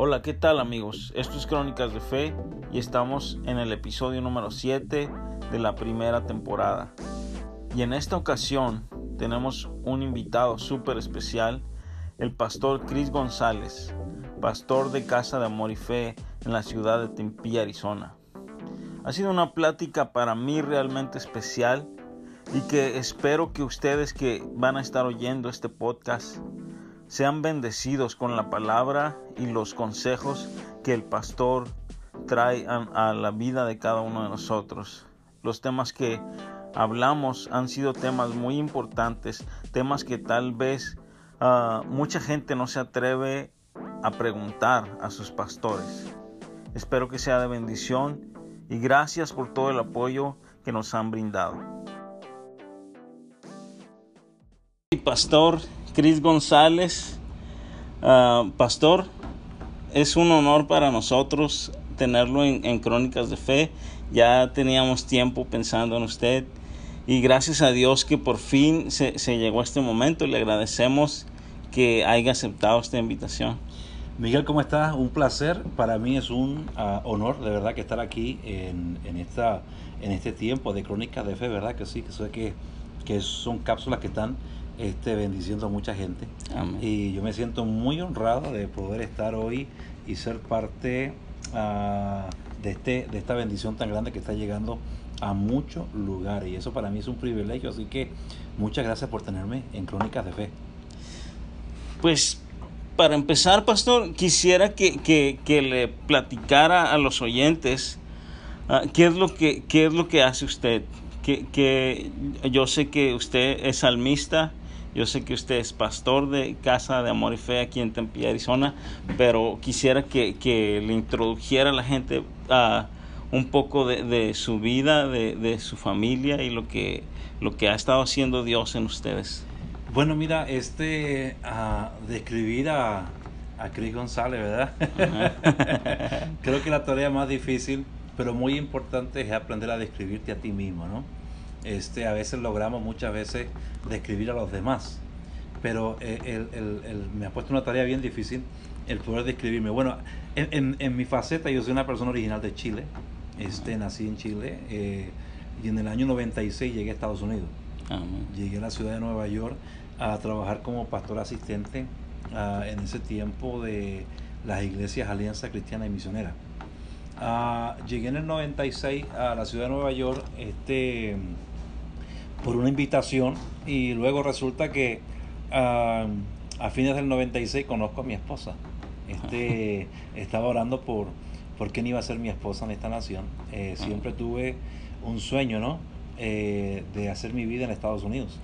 Hola, ¿qué tal amigos? Esto es Crónicas de Fe y estamos en el episodio número 7 de la primera temporada. Y en esta ocasión tenemos un invitado súper especial, el pastor Chris González, pastor de Casa de Amor y Fe en la ciudad de Tempe, Arizona. Ha sido una plática para mí realmente especial y que espero que ustedes que van a estar oyendo este podcast sean bendecidos con la palabra y los consejos que el pastor trae a, la vida de cada uno de nosotros. Los temas que hablamos han sido temas muy importantes, temas que tal vez ah, mucha gente no se atreve a preguntar a sus pastores. Espero que sea de bendición y gracias por todo el apoyo que nos han brindado. Pastor Cris González, ah, pastor, es un honor para nosotros tenerlo en, Crónicas de Fe. Ya teníamos tiempo pensando en usted y gracias a Dios que por fin se, llegó a este momento. Le agradecemos que haya aceptado esta invitación. Miguel, ¿cómo estás? Un placer. Para mí es un ah, honor, de verdad, que estar aquí en, esta, en este tiempo de Crónicas de Fe, ¿verdad? Que sí, que sé que, que son cápsulas que están este, bendiciendo a mucha gente. Y yo me siento muy honrado de poder estar hoy y ser parte ah, de, este, de esta bendición tan grande que está llegando a muchos lugares. Y eso para mí es un privilegio. Así que muchas gracias por tenerme en Crónicas de Fe. Pues para empezar, pastor, quisiera que, le platicara a los oyentes ah, qué, es lo que, qué es lo que hace usted. Que, que yo sé que usted es salmista yo sé que usted es pastor de Casa de Amor y Fe aquí en Tempe, Arizona, pero quisiera que, le introdujera a la gente a un poco de, su vida, de, su familia y lo que, lo que ha estado haciendo Dios en ustedes. Bueno, mira, este, describir a, a Cris González, ¿verdad? Creo que la tarea más difícil, pero muy importante es aprender a describirte a ti mismo, ¿no? Este, a veces logramos muchas veces describir a los demás. Pero eh, me ha puesto una tarea bien difícil el poder describirme. Bueno, en, mi faceta yo soy una persona original de Chile. Este, nací en Chile eh, y en el año 96 llegué a Estados Unidos. Llegué a la ciudad de Nueva York a trabajar como pastor asistente ah, en ese tiempo de las iglesias Alianza Cristiana y Misionera. Ah, llegué en el 96 a la ciudad de Nueva York. Este, por una invitación y luego resulta que ah, a fines del 96 conozco a mi esposa. Este, estaba orando por, por quién iba a ser mi esposa en esta nación. Eh, siempre tuve un sueño, ¿no? Eh, de hacer mi vida en Estados Unidos.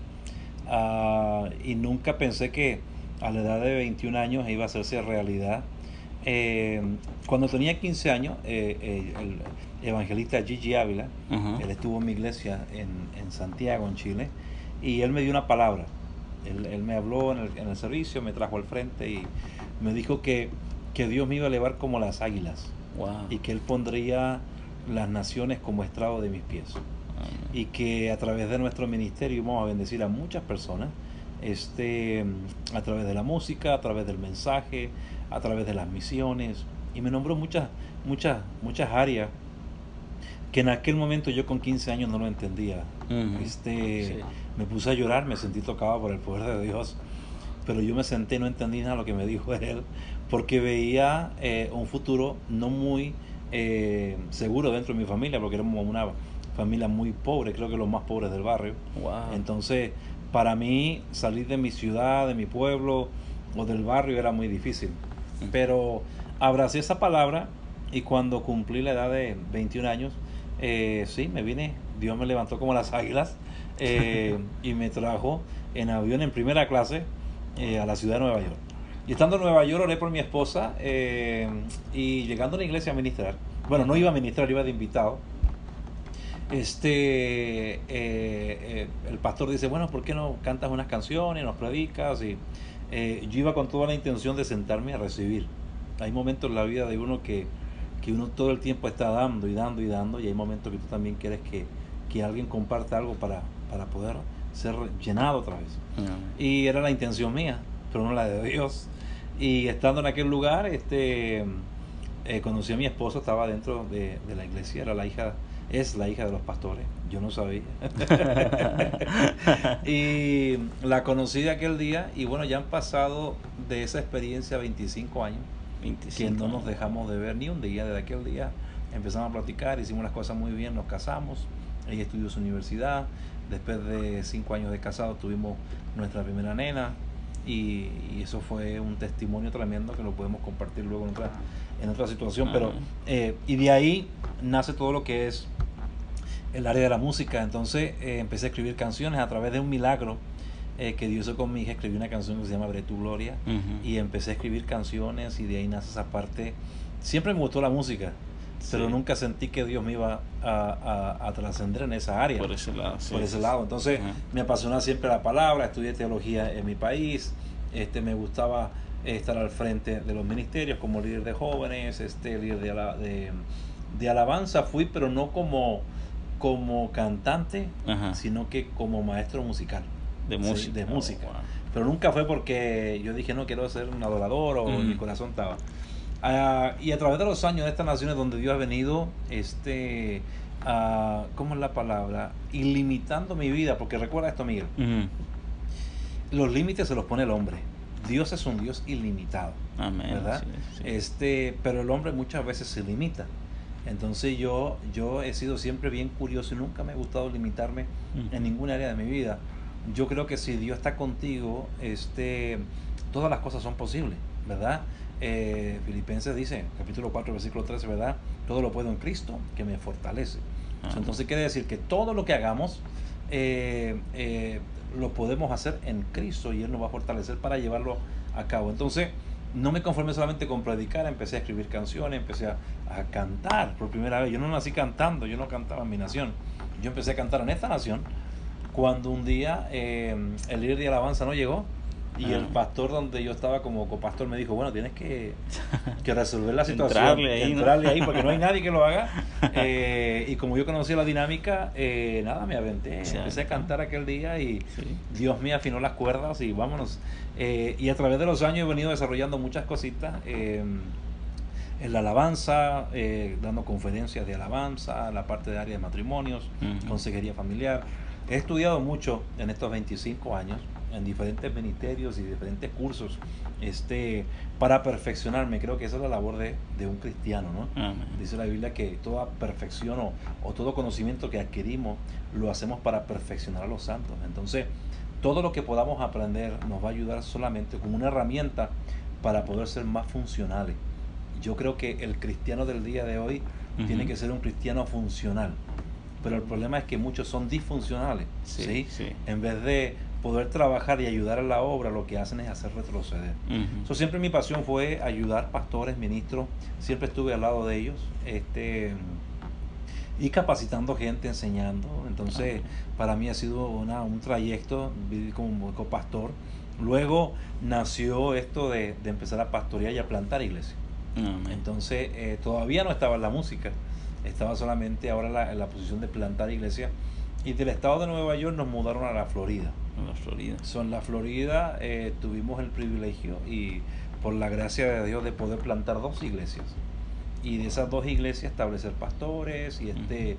Ah, y nunca pensé que a la edad de 21 años iba a hacerse realidad. Eh, cuando tenía 15 años, el, evangelista Gigi Ávila, él estuvo en mi iglesia en, en, Santiago, en Chile, y él me dio una palabra. Él, me habló en el, en el, servicio, me trajo al frente y me dijo que, que Dios me iba a elevar como las águilas y que Él pondría las naciones como estrado de mis pies. Y que a través de nuestro ministerio vamos a bendecir a muchas personas, este, a través de la música, a través del mensaje, a través de las misiones. Y me nombró muchas, muchas, muchas áreas que en aquel momento yo con 15 años no lo entendía. este, Me puse a llorar, me sentí tocado por el poder de Dios, pero yo me senté, no entendí nada de lo que me dijo él, porque veía eh, un futuro no muy eh, seguro dentro de mi familia, porque éramos una familia muy pobre, creo que los más pobres del barrio. Entonces, para mí salir de mi ciudad, de mi pueblo o del barrio era muy difícil. Pero abracé esa palabra y cuando cumplí la edad de 21 años, eh, sí, me vine, Dios me levantó como las águilas eh, y me trajo en avión en primera clase eh, a la ciudad de Nueva York. Y estando en Nueva York oré por mi esposa y llegando a la iglesia a ministrar, bueno, no iba a ministrar, iba de invitado. Este, el pastor dice, bueno, ¿por qué no cantas unas canciones, nos predicas? Y yo iba con toda la intención de sentarme a recibir. Hay momentos en la vida de uno que que uno todo el tiempo está dando y dando y dando y hay momentos que tú también quieres que, alguien comparte algo para, para poder ser llenado otra vez. Y era la intención mía, pero no la de Dios. Y estando en aquel lugar, este, eh, conocí a mi esposa, estaba dentro de, de la iglesia, era la hija es la hija de los pastores, yo no sabía. y la conocí de aquel día y bueno, ya han pasado de esa experiencia 25 años, 25 que no nos dejamos de ver ni un día desde aquel día. Empezamos a platicar, hicimos las cosas muy bien, nos casamos, ella estudió su universidad, después de cinco años de casado tuvimos nuestra primera nena y, eso fue un testimonio tremendo que lo podemos compartir luego en otra, en otra situación. Pero, eh, y de ahí nace todo lo que es el área de la música. Entonces eh, empecé a escribir canciones a través de un milagro eh, que Dios hizo con mi hija. Escribí una canción que se llama Bre tu Gloria y empecé a escribir canciones y de ahí nace esa parte. Siempre me gustó la música, pero nunca sentí que Dios me iba a, a, trascender en esa área. Por ese lado. por ese lado. Entonces me apasiona siempre la palabra, estudié teología en mi país, este, me gustaba estar al frente de los ministerios como líder de jóvenes, este líder de, de, de alabanza fui, pero no como como cantante, sino que como maestro musical. De música. de música. Oh, Pero nunca fue porque yo dije, no quiero ser un adorador o mi corazón estaba. Ah, y a través de los años de estas naciones donde Dios ha venido, este, uh, ¿cómo es la palabra? Ilimitando mi vida, porque recuerda esto, Miguel. Los límites se los pone el hombre. Dios es un Dios ilimitado. Amén. ¿Verdad? Este, pero el hombre muchas veces se limita. Entonces yo, yo he sido siempre bien curioso y nunca me ha gustado limitarme en ninguna área de mi vida. Yo creo que si Dios está contigo, este, todas las cosas son posibles, ¿verdad? Eh, Filipenses dice, capítulo 4, versículo 13, ¿verdad? Todo lo puedo en Cristo que me fortalece. Entonces quiere decir que todo lo que hagamos eh, eh, lo podemos hacer en Cristo y Él nos va a fortalecer para llevarlo a cabo. Entonces, no me conformé solamente con predicar, empecé a escribir canciones, empecé a, cantar por primera vez. Yo no nací cantando, yo no cantaba en mi nación. Yo empecé a cantar en esta nación cuando un día eh, el líder de alabanza no llegó y el pastor donde yo estaba como copastor me dijo, bueno, tienes que, resolver la situación. entrarle ahí, entrarle ahí porque no hay nadie que lo haga. Eh, y como yo conocía la dinámica, eh, nada, me aventé. Empecé a cantar aquel día y Dios me afinó las cuerdas y vámonos. Eh, y a través de los años he venido desarrollando muchas cositas. en la alabanza, dando conferencias de alabanza, la parte de área de matrimonios, consejería familiar. He estudiado mucho en estos 25 años en diferentes ministerios y diferentes cursos este, para perfeccionarme. Creo que esa es la labor de, un cristiano. ¿no? Dice la Biblia que toda perfección o, todo conocimiento que adquirimos lo hacemos para perfeccionar a los santos. Entonces, todo lo que podamos aprender nos va a ayudar solamente como una herramienta para poder ser más funcionales. Yo creo que el cristiano del día de hoy tiene que ser un cristiano funcional. Pero el problema es que muchos son disfuncionales. ¿sí? En vez de poder trabajar y ayudar a la obra, lo que hacen es hacer retroceder. Uh siempre mi pasión fue ayudar pastores, ministros, siempre estuve al lado de ellos, este y capacitando gente, enseñando. Entonces, para mí ha sido una, un trayecto, vivir como, pastor. Luego nació esto de, empezar a pastorear y a plantar iglesias. Entonces, eh, todavía no estaba en la música, estaba solamente ahora en la posición de plantar iglesias. Y del estado de Nueva York nos mudaron a la Florida. En la Florida. Son la Florida eh, tuvimos el privilegio y por la gracia de Dios de poder plantar dos iglesias. Y de esas dos iglesias establecer pastores y este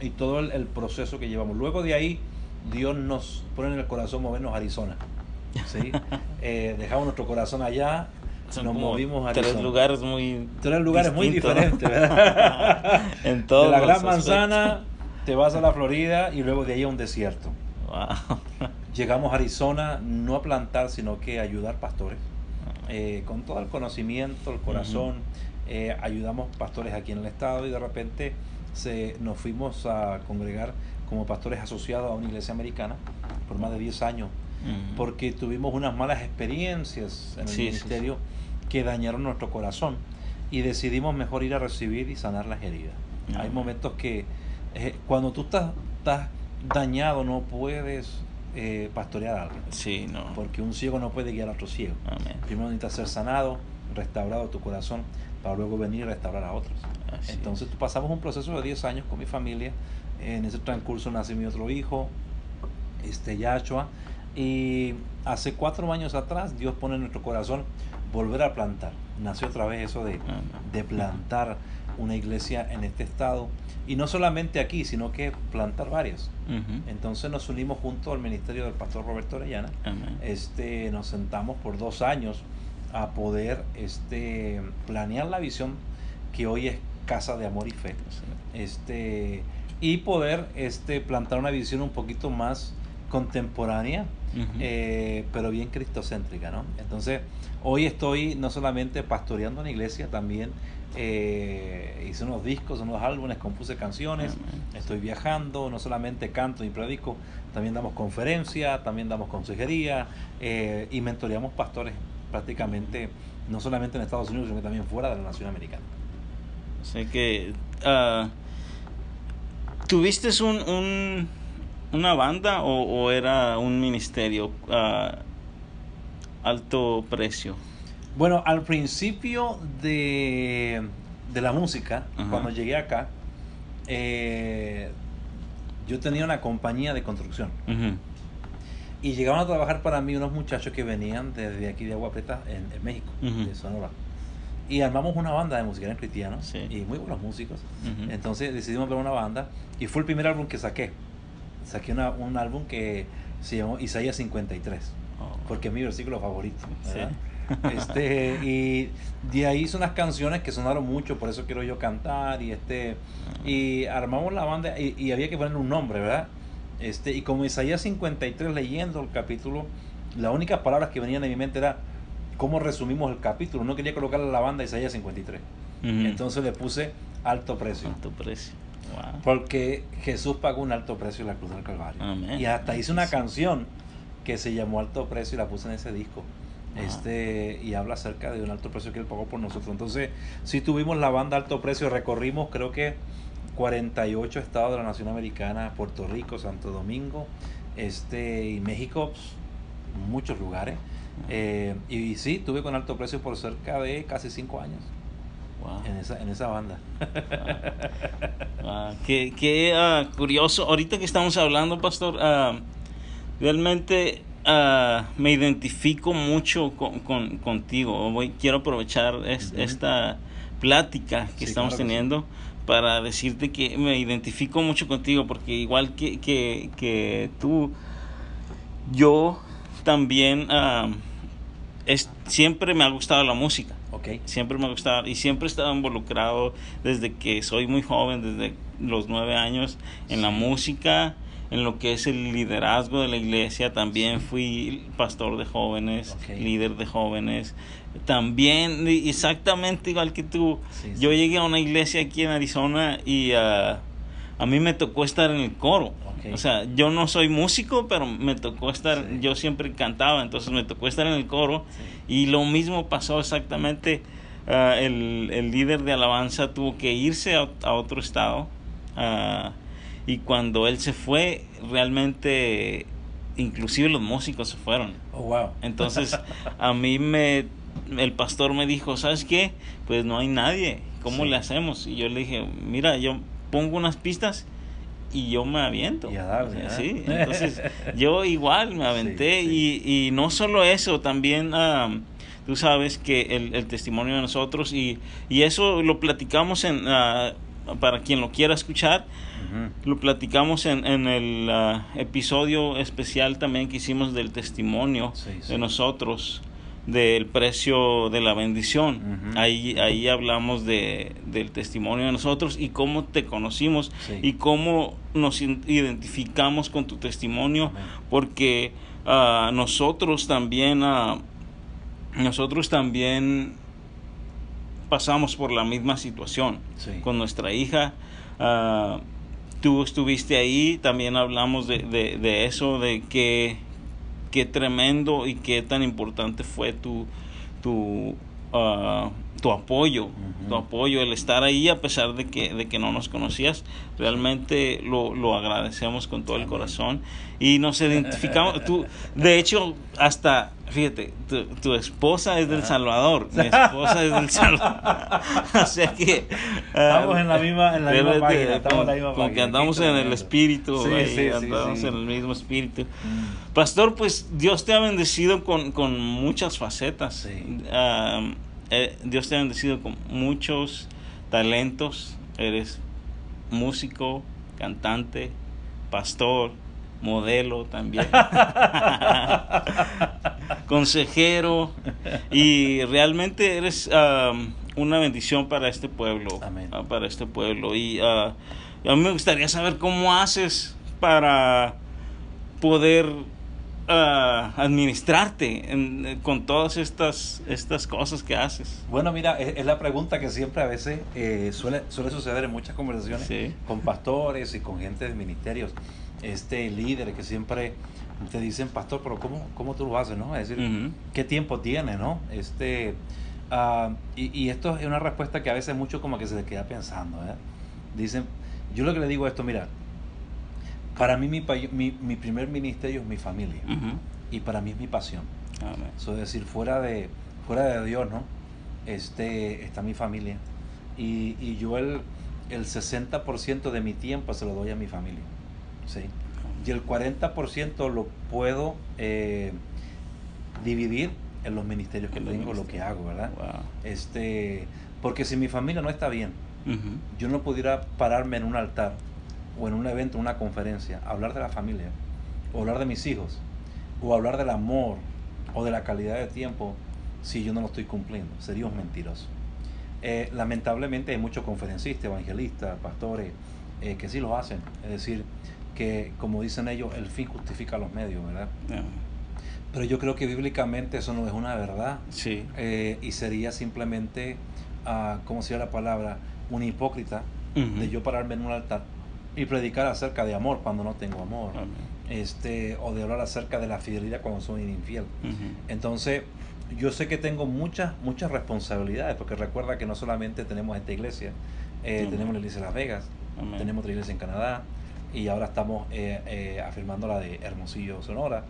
y todo el, proceso que llevamos. Luego de ahí, Dios nos pone en el corazón movernos a Arizona. ¿sí? Eh, dejamos nuestro corazón allá nos movimos a tres lugares muy tres lugares muy diferentes ¿verdad? en todo la gran manzana te vas a la Florida y luego de ahí a un desierto. Llegamos a Arizona no a plantar, sino que a ayudar pastores. Eh, con todo el conocimiento, el corazón, eh, ayudamos pastores aquí en el estado y de repente se, nos fuimos a congregar como pastores asociados a una iglesia americana por más de 10 años, porque tuvimos unas malas experiencias en el ministerio que dañaron nuestro corazón y decidimos mejor ir a recibir y sanar las heridas. Hay momentos que eh, cuando tú estás, estás dañado no puedes eh, pastorear a alguien. Sí, no. Porque un ciego no puede guiar a otro ciego. Primero necesitas ser sanado, restaurado tu corazón, para luego venir a restaurar a otros. Entonces pasamos un proceso de 10 años con mi familia. En ese transcurso nace mi otro hijo, este Yachua. Y hace cuatro años atrás Dios pone en nuestro corazón volver a plantar. Nació otra vez eso de, de plantar una iglesia en este estado. Y no solamente aquí, sino que plantar varias. Entonces nos unimos junto al ministerio del pastor Roberto Orellana. Este, nos sentamos por dos años a poder este, planear la visión que hoy es Casa de Amor y Fe. Este, y poder este, plantar una visión un poquito más contemporánea, eh, pero bien cristocéntrica, ¿no? Entonces, hoy estoy no solamente pastoreando una iglesia, también eh, hice unos discos, unos álbumes, compuse canciones, estoy viajando, no solamente canto y predico, también damos conferencia, también damos consejería eh, y mentoreamos pastores prácticamente, no solamente en Estados Unidos, sino también fuera de la nación americana. Sé que uh, tuviste un, una banda o, era un ministerio a alto precio. Bueno, al principio de, de la música, cuando llegué acá, eh, yo tenía una compañía de construcción. Y llegaban a trabajar para mí unos muchachos que venían desde aquí de Agua Prieta, en, México, de Sonora. Y armamos una banda de música cristianos y muy buenos músicos. Entonces decidimos ver una banda y fue el primer álbum que saqué. Saqué un álbum que se llamó Isaías 53, porque es mi versículo favorito. este y de ahí son las canciones que sonaron mucho por eso quiero yo cantar y este y armamos la banda y, y había que ponerle un nombre verdad este, y como Isaías 53 leyendo el capítulo, las únicas palabras que venían a mi mente era cómo resumimos el capítulo. No quería colocar la banda Isaías 53. Entonces le puse alto precio. Alto precio. Porque Jesús pagó un alto precio en la cruz del Calvario. Y hasta hice una canción que se llamó Alto Precio y la puse en ese disco. Este, y habla acerca de un alto precio que él pagó por nosotros. Entonces, si tuvimos la banda Alto Precio, recorrimos creo que 48 estados de la nación americana, Puerto Rico, Santo Domingo, este y México, pues, muchos lugares. Eh, y, sí, tuve con alto precio por cerca de casi 5 años. En, esa, en esa banda. qué, ah, curioso. Ahorita que estamos hablando, pastor, uh, realmente uh, me identifico mucho con, con contigo. Voy, quiero aprovechar esta plática que estamos teniendo para decirte que me identifico mucho contigo porque igual que, que, que tú, yo también es, siempre me ha gustado la música. Okay. Siempre me ha gustado y siempre he estado involucrado desde que soy muy joven, desde los nueve años, en la música, en lo que es el liderazgo de la iglesia. También fui pastor de jóvenes, líder de jóvenes. También, exactamente igual que tú, yo llegué a una iglesia aquí en Arizona y uh, a mí me tocó estar en el coro. O sea, yo no soy músico, pero me tocó estar, yo siempre cantaba, entonces me tocó estar en el coro. Y lo mismo pasó exactamente. Uh, el, el, líder de alabanza tuvo que irse a, a otro estado. Uh, y cuando él se fue, realmente, inclusive los músicos se fueron. Oh, wow. Entonces, a mí me, el pastor me dijo, ¿sabes qué? Pues no hay nadie, ¿cómo le hacemos? Y yo le dije, mira, yo pongo unas pistas y yo me aviento. Y a sí, entonces yo igual me aventé y, y no solo eso, también... tú sabes que el, el, testimonio de nosotros y, y eso lo platicamos en, uh, para quien lo quiera escuchar, lo platicamos en, en el ah, episodio especial también que hicimos del testimonio de nosotros, del precio de la bendición. ahí, ahí hablamos de, del testimonio de nosotros y cómo te conocimos y cómo nos identificamos con tu testimonio, porque uh, nosotros también, uh, nosotros también pasamos por la misma situación con nuestra hija. Uh, tú estuviste ahí, también hablamos de, de, eso, de qué, qué, tremendo y qué tan importante fue tu, tu, uh, tu apoyo, tu apoyo, el estar ahí a pesar de que, de que no nos conocías, realmente lo, lo agradecemos con todo el corazón y nos identificamos, tú, de hecho, hasta, fíjate, tu, tu esposa es del Salvador, mi esposa es del Salvador, o sea que... Estamos en la misma, en la misma página, estamos en la misma como que andamos en el espíritu, Sí, ahí, sí, andamos sí. en el mismo espíritu. Mm. Pastor, pues Dios te ha bendecido con, con muchas facetas. Sí. Eh, Dios te ha bendecido con muchos talentos. Eres músico, cantante, pastor, modelo también. Consejero. Y realmente eres una bendición para este pueblo. Amén. ah, para este pueblo. Y ah, a mí me gustaría saber cómo haces para poder administrarte en- eh, con todas estas, estas cosas que haces. Bueno, mira, es, es la pregunta que siempre a veces eh, suele, suele suceder en muchas conversaciones Sí. con pastores y con gente de ministerios, este líderes que siempre te dicen, pastor, pero ¿cómo, cómo tú lo haces? ¿no? Es decir, Ujú. ¿qué tiempo tienes? ¿no? Este, ah, y, y esto es una respuesta que a veces mucho como que se le queda pensando. ¿eh? Dicen, yo lo que le digo es esto, mira, para mí mi, mi, mi primer ministerio es mi familia y para mí es mi pasión. Amén. Eso es decir, fuera de, fuera de Dios, ¿no? Este, está mi familia. Y, y yo el, el 60% de mi tiempo se lo doy a mi familia. ¿sí? Y el 40% lo puedo eh, dividir en los ministerios que tengo, lo que hago, ¿verdad? Wow. Este, porque si mi familia no está bien, yo no pudiera pararme en un altar o en un evento, una conferencia, hablar de la familia, o hablar de mis hijos, o hablar del amor o de la calidad de tiempo si yo no lo estoy cumpliendo. Sería un mentiroso. Eh, lamentablemente hay muchos conferencistas, evangelistas, pastores eh, que sí lo hacen. Es decir, que como dicen ellos, el fin justifica los medios, ¿verdad? Amén. Pero yo creo que bíblicamente eso no es una verdad. Sí. Eh, y sería simplemente, ah, ¿cómo sería la palabra? Un hipócrita de yo pararme en un altar y predicar acerca de amor cuando no tengo amor. Amén. Este, o de hablar acerca de la fidelidad cuando soy infiel. Entonces, yo sé que tengo muchas, muchas responsabilidades, porque recuerda que no solamente tenemos esta iglesia, eh, tenemos la iglesia de Las Vegas, Amén. tenemos otra iglesia en Canadá, y ahora estamos eh, eh, afirmando la de Hermosillo, Sonora,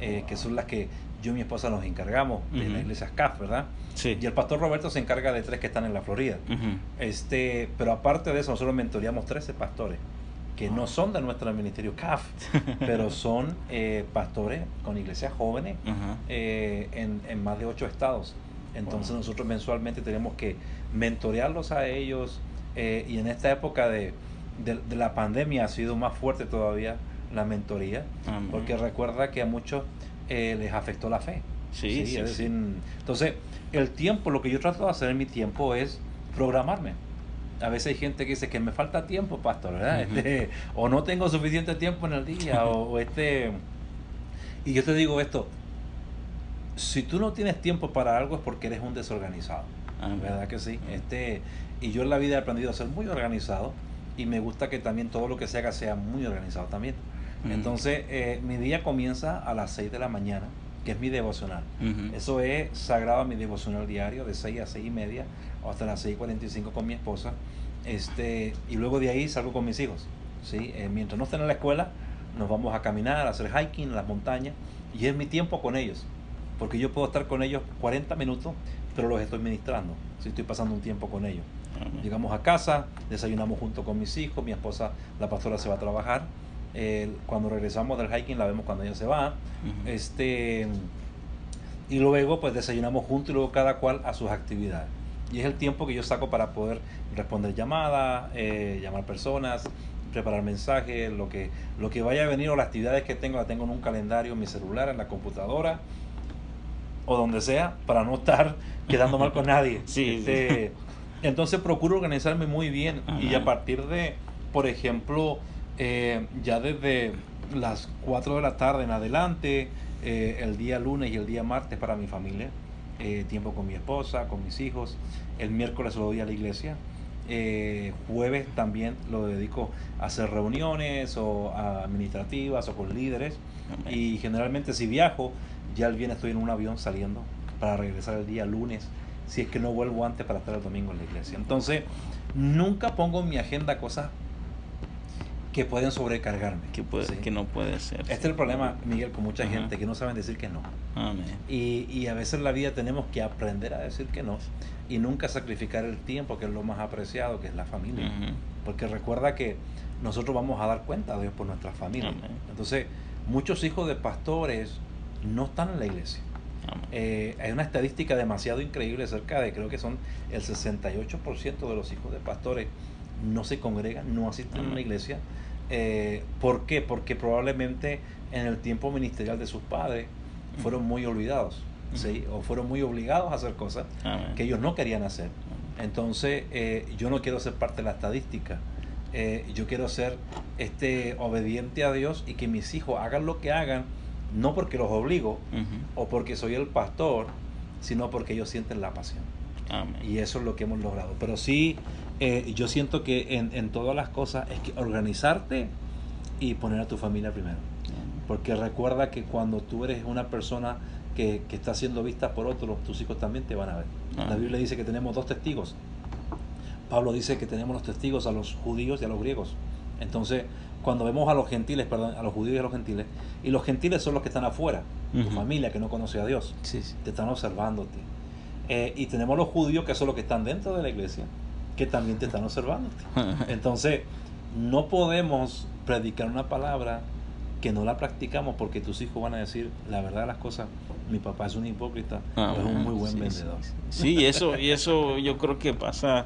que son las que yo y mi esposa nos encargamos de Ujú. la iglesia CAF, ¿verdad? Sí. Y el pastor Roberto se encarga de tres que están en la Florida. Este, pero aparte de eso, nosotros mentoreamos 13 pastores que no son de nuestro ministerio CAF, pero son eh, pastores con iglesias jóvenes eh, en, en más de 8 estados. Entonces Wow. nosotros mensualmente tenemos que mentorearlos a ellos eh, y en esta época de, de- de la pandemia ha sido más fuerte todavía la mentoría, porque recuerda que a muchos eh, les afectó la fe. Sí, sí, es sí. decir, entonces, el tiempo, lo que yo trato de hacer en mi tiempo es programarme. A veces hay gente que dice que me falta tiempo, pastor, ¿verdad? Este, o no tengo suficiente tiempo en el día, o, o este... Y yo te digo esto, si tú no tienes tiempo para algo es porque eres un desorganizado, Amén. ¿verdad que sí? Amén. Este, y yo en la vida he aprendido a ser muy organizado y me gusta que también todo lo que se haga sea muy organizado también. Entonces, eh, mi día comienza a las 6 de la mañana, que es mi devocional. Eso es sagrado a mi devocional diario, de 6 a 6 y media, o hasta las 6 y 45 con mi esposa. Este, y luego de ahí salgo con mis hijos. ¿sí? Eh, mientras no estén en la escuela, nos vamos a caminar, a hacer hiking en las montañas, y es mi tiempo con ellos. Porque yo puedo estar con ellos 40 minutos, pero los estoy ministrando, si estoy pasando un tiempo con ellos. Amén. Llegamos a casa, desayunamos junto con mis hijos, mi esposa, la pastora, se va a trabajar. Eh, cuando regresamos del hiking la vemos cuando ella se va. Este, y luego pues desayunamos juntos y luego cada cual a sus actividades. Y es el tiempo que yo saco para poder responder llamadas, eh, llamar personas, preparar mensajes, lo que, lo que vaya a venir o las actividades que tengo, la tengo en un calendario, en mi celular, en la computadora o donde sea, para no estar quedando mal con nadie. Sí, Este, Entonces procuro organizarme muy bien y a partir de, por ejemplo, eh, ya desde las 4 de la tarde en adelante, eh, el día lunes y el día martes para mi familia, eh, tiempo con mi esposa, con mis hijos, el miércoles lo doy a la iglesia, eh, jueves también lo dedico a hacer reuniones o a administrativas o con líderes Amén. y generalmente si viajo, ya el viernes estoy en un avión saliendo para regresar el día lunes si es que no vuelvo antes para estar el domingo en la iglesia. Entonces, nunca pongo en mi agenda cosas que pueden sobrecargarme. Que, puede, que no puede ser. Este es el problema, Miguel, con mucha gente que no saben decir que no. Y, y, a veces en la vida tenemos que aprender a decir que no y nunca sacrificar el tiempo, que es lo más apreciado, que es la familia. Porque recuerda que nosotros vamos a dar cuenta de Dios por nuestra familia. Entonces, muchos hijos de pastores no están en la iglesia. Eh, hay una estadística demasiado increíble cerca de, creo que son el 68% de los hijos de pastores no se congregan, no asisten a una iglesia. Eh, ¿Por qué? Porque probablemente en el tiempo ministerial de sus padres fueron muy olvidados, ¿sí? o fueron muy obligados a hacer cosas que ellos no querían hacer. Entonces, eh, yo no quiero ser parte de la estadística. Eh, yo quiero ser este obediente a Dios y que mis hijos hagan lo que hagan, no porque los obligo o porque soy el pastor, sino porque ellos sienten la pasión. Y eso es lo que hemos logrado. Pero sí, eh, yo siento que en, en, todas las cosas es que organizarte y poner a tu familia primero. Porque recuerda que cuando tú eres una persona que, que está siendo vista por otros, tus hijos también te van a ver. La Biblia dice que tenemos dos testigos. Pablo dice que tenemos los testigos a los judíos y a los griegos. Entonces, cuando vemos a los gentiles, perdón, a los judíos y a los gentiles, y los gentiles son los que están afuera, tu familia que no conoce a Dios, te están observándote. Eh, y tenemos los judíos que son los que están dentro de la iglesia, que también te están observándote. Entonces, no podemos predicar una palabra que no la practicamos porque tus hijos van a decir la verdad de las cosas. Mi papá es un hipócrita, ah, es un muy buen vendedor. Sí, eso, y eso yo creo que pasa,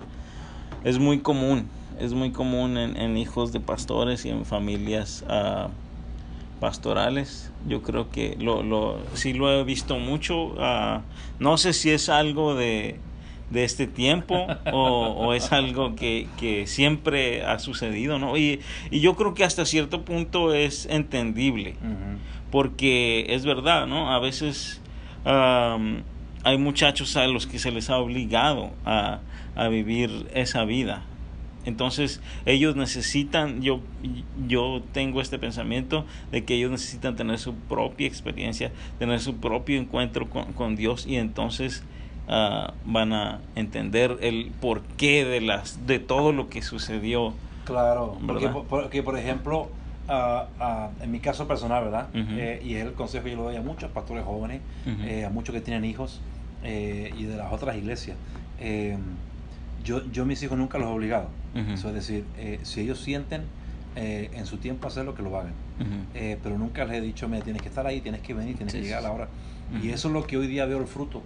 es muy común, es muy común en, hijos de pastores y en familias uh, pastorales. Yo creo que lo, lo, sí lo he visto mucho. Uh, no sé si es algo de de este tiempo o, es algo que, que, siempre ha sucedido, ¿no? Y, y, yo creo que hasta cierto punto es entendible, porque es verdad, ¿no? A veces hay muchachos a los que se les ha obligado a, a vivir esa vida. Entonces ellos necesitan, yo, yo tengo este pensamiento de que ellos necesitan tener su propia experiencia, tener su propio encuentro con, con Dios y entonces Ah, van a entender el porqué de las de todo lo que sucedió. Claro, porque, por ejemplo, ah, ah, en mi caso personal, ¿verdad? Eh, y es el consejo que yo le doy a muchos pastores jóvenes, eh, a muchos que tienen hijos eh, y de las otras iglesias. yo, yo mis hijos nunca los he obligado. Eso es decir, si ellos sienten en su tiempo hacer lo que lo hagan. pero nunca les he dicho, mira, tienes que estar ahí, tienes que venir, tienes que llegar a la hora. Y eso es lo que hoy día veo el fruto.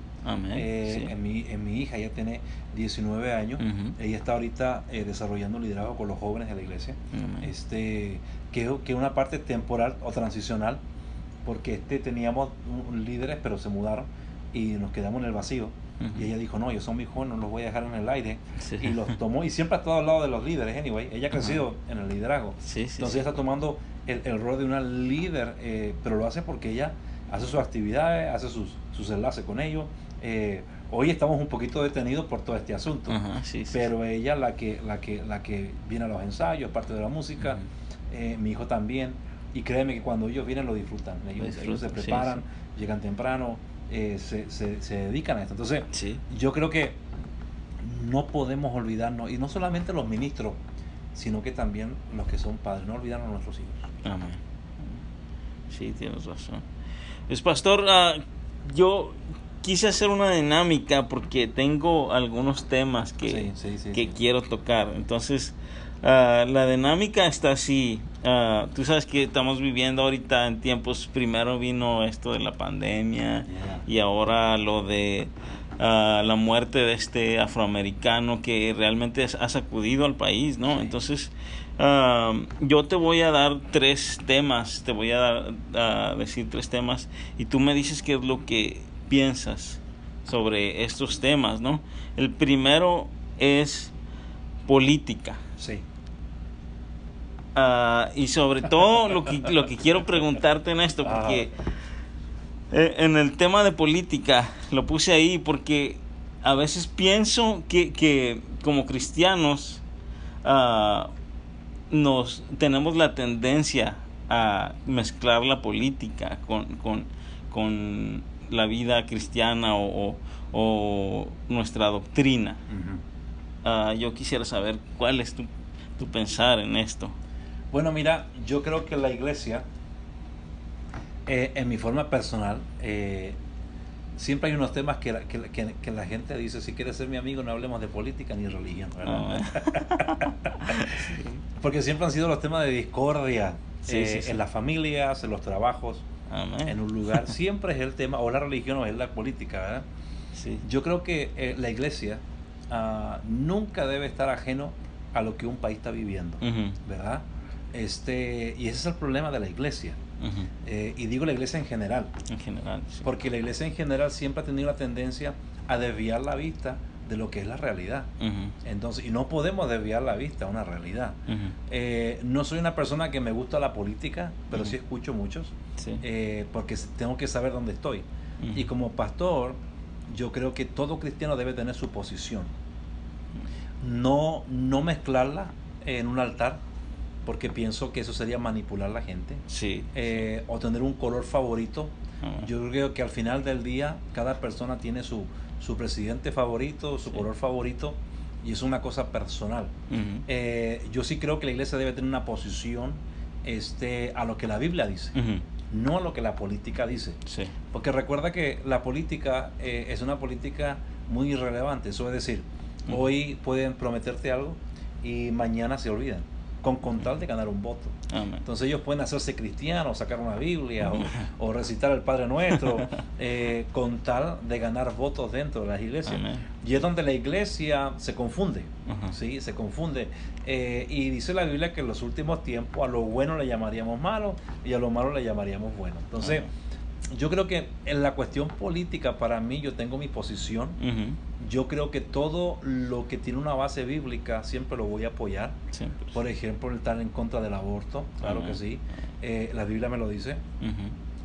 Eh, en, mi, en mi hija, ella tiene 19 años, ella está ahorita eh, desarrollando liderazgo con los jóvenes de la iglesia, este que, es una parte temporal o transicional, porque este teníamos líderes, pero se mudaron y nos quedamos en el vacío. Y ella dijo, no, yo son mis jóvenes, no los voy a dejar en el aire. Y los tomó, y siempre ha estado al lado de los líderes, anyway. Ella ha crecido en el liderazgo. Entonces ella está tomando el, el, rol de una líder, eh, pero lo hace porque ella hace sus actividades, hace sus, sus enlaces con ellos. Eh, hoy estamos un poquito detenidos por todo este asunto, pero ella la que, la, que, la que viene a los ensayos, parte de la música, eh, mi hijo también, y créeme que cuando ellos vienen lo disfrutan, ellos, se preparan, llegan temprano, eh, se, se, se, dedican a esto. Entonces, yo creo que no podemos olvidarnos, y no solamente los ministros, sino que también los que son padres, no olvidarnos a nuestros hijos. Amén. Sí, tienes razón. Pues pastor, ah, yo quise hacer una dinámica porque tengo algunos temas que, que quiero tocar. Entonces, ah, la dinámica está así. Uh, tú sabes que estamos viviendo ahorita en tiempos, primero vino esto de la pandemia y ahora lo de la muerte de este afroamericano que realmente ha sacudido al país, ¿no? Entonces, yo te voy a dar tres temas, te voy a, dar, a decir tres temas y tú me dices qué es lo que piensas sobre estos temas, ¿no? El primero es política. Sí. Ah, y sobre todo lo que, lo que quiero preguntarte en esto, porque eh, en el tema de política lo puse ahí porque a veces pienso que, que como cristianos uh, nos tenemos la tendencia a mezclar la política con, con, con la vida cristiana o, o nuestra doctrina. Ah, yo quisiera saber cuál es tu, tu pensar en esto. Bueno, mira, yo creo que la iglesia, eh, en mi forma personal, eh, siempre hay unos temas que la, que, que, la gente dice, si quieres ser mi amigo, no hablemos de política ni religión. Ah. Porque siempre han sido los temas de discordia eh, en las familias, en los trabajos, en un lugar. Siempre es el tema, o la religión o es la política, ¿verdad? Yo creo que la iglesia uh, nunca debe estar ajeno a lo que un país está viviendo, ¿verdad? Este, y ese es el problema de la iglesia. Eh, y digo la iglesia en general. En general. Sí. Porque la iglesia en general siempre ha tenido la tendencia a desviar la vista de lo que es la realidad. Entonces, y no podemos desviar la vista a una realidad. eh, no soy una persona que me gusta la política, pero sí escucho muchos, sí. eh, porque tengo que saber dónde estoy. Y como pastor, yo creo que todo cristiano debe tener su posición. No, no mezclarla en un altar, porque pienso que eso sería manipular a la gente. Sí. Eh, o tener un color favorito. Yo creo que al final del día cada persona tiene su, su presidente favorito, su sí. color favorito, y es una cosa personal. Eh, yo sí creo que la iglesia debe tener una posición este, a lo que la Biblia dice. No a lo que la política dice. Sí. Porque recuerda que la política eh, es una política muy irrelevante. Eso es decir, hoy pueden prometerte algo y mañana se olvidan con, tal de ganar un voto. Amén. Entonces ellos pueden hacerse cristianos, sacar una Biblia o, o recitar el Padre Nuestro eh, con tal de ganar votos dentro de las iglesias. Amén. Y es donde la iglesia se confunde, Ajá. ¿sí? Se confunde. Eh, y dice la Biblia que en los últimos tiempos a lo bueno le llamaríamos malo y a lo malo le llamaríamos bueno. Entonces, Amén. yo creo que en la cuestión política para mí yo tengo mi posición. Yo creo que todo lo que tiene una base bíblica siempre lo voy a apoyar. Siempre. Por ejemplo, estar en contra del aborto, claro Amén. que sí. Eh, la Biblia me lo dice.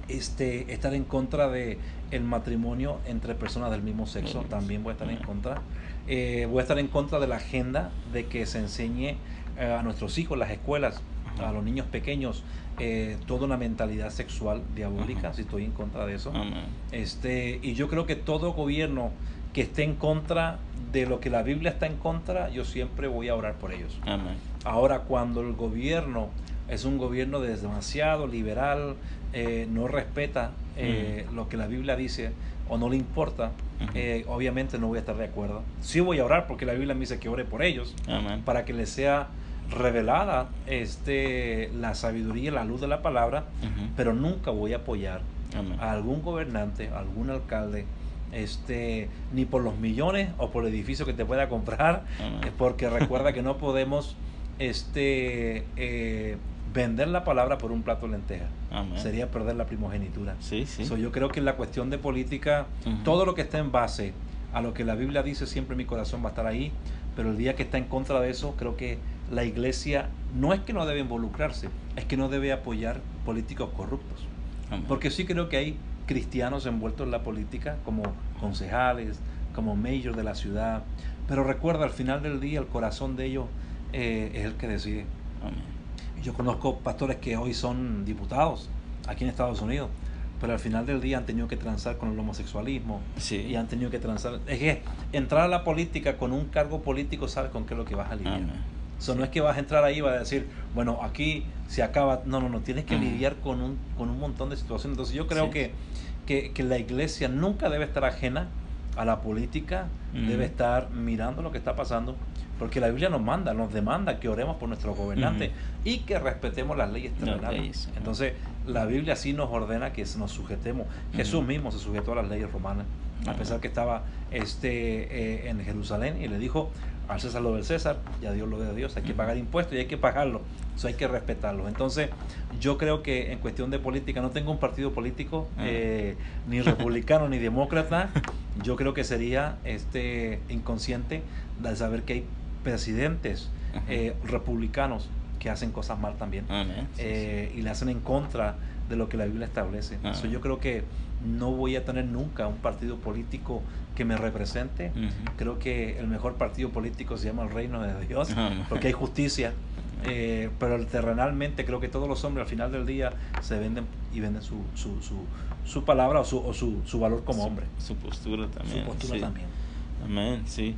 Este, estar en contra de el matrimonio entre personas del mismo sexo, también voy a estar en contra. Eh, voy a estar en contra de la agenda de que se enseñe eh, a nuestros hijos, las escuelas, a los niños pequeños, eh, toda una mentalidad sexual diabólica, Ajá. si estoy en contra de eso. Amén. Este, y yo creo que todo gobierno que esté en contra de lo que la Biblia está en contra, yo siempre voy a orar por ellos. Amén. Ahora, cuando el gobierno es un gobierno demasiado liberal, eh, no respeta eh, lo que la Biblia dice o no le importa, eh, obviamente no voy a estar de acuerdo. Sí voy a orar porque la Biblia me dice que ore por ellos, Amén. para que les sea revelada este, la sabiduría y la luz de la palabra, pero nunca voy a apoyar Amén. a algún gobernante, a algún alcalde, este, ni por los millones o por el edificio que te pueda comprar, Amén. eh, porque recuerda que no podemos este, eh, vender la palabra por un plato de lentejas. Amén. Sería perder la primogenitura. Sí, sí. So, yo creo que en la cuestión de política, Ujú. todo lo que está en base a lo que la Biblia dice, siempre mi corazón va a estar ahí, pero el día que está en contra de eso, creo que la iglesia no es que no debe involucrarse, es que no debe apoyar políticos corruptos. Amén. Porque sí creo que hay cristianos envueltos en la política, como concejales, como mayor de la ciudad. Pero recuerda, al final del día, el corazón de ellos eh, es el que decide. Yo conozco pastores que hoy son diputados aquí en Estados Unidos, pero al final del día han tenido que transar con el homosexualismo Sí. y han tenido que transar. Es que entrar a la política con un cargo político, sabes con qué es lo que vas a lidiar. Amén. So, no es que vas a entrar ahí y vas a decir, bueno, aquí se acaba. No, no, no, tienes que lidiar con un, con un montón de situaciones. Entonces, yo creo Sí. que, que, que la iglesia nunca debe estar ajena a la política, debe estar mirando lo que está pasando, porque la Biblia nos manda, nos demanda que oremos por nuestros gobernantes y que respetemos las leyes terrenales. leyes. Entonces, la Biblia sí nos ordena que nos sujetemos. Jesús mismo se sujetó a las leyes romanas, a pesar que estaba este, eh, en Jerusalén y le dijo al César lo del César y a Dios lo de Dios. Hay que pagar impuestos y hay que pagarlo. Eso hay que respetarlo. Entonces, yo creo que en cuestión de política, no tengo un partido político, Ah. eh, ni republicano ni demócrata. Yo creo que sería este inconsciente de saber que hay presidentes eh, republicanos que hacen cosas mal también. Sí, eh, y le hacen en contra de lo que la Biblia establece. Ah. So, yo creo que no voy a tener nunca un partido político que me represente. Creo que el mejor partido político se llama el Reino de Dios, Amén. porque hay justicia, Eh, pero terrenalmente creo que todos los hombres al final del día se venden y venden su, su, su, su palabra o, su, o su, su valor como hombre. Su postura también. Su postura sí. también. Amén, sí.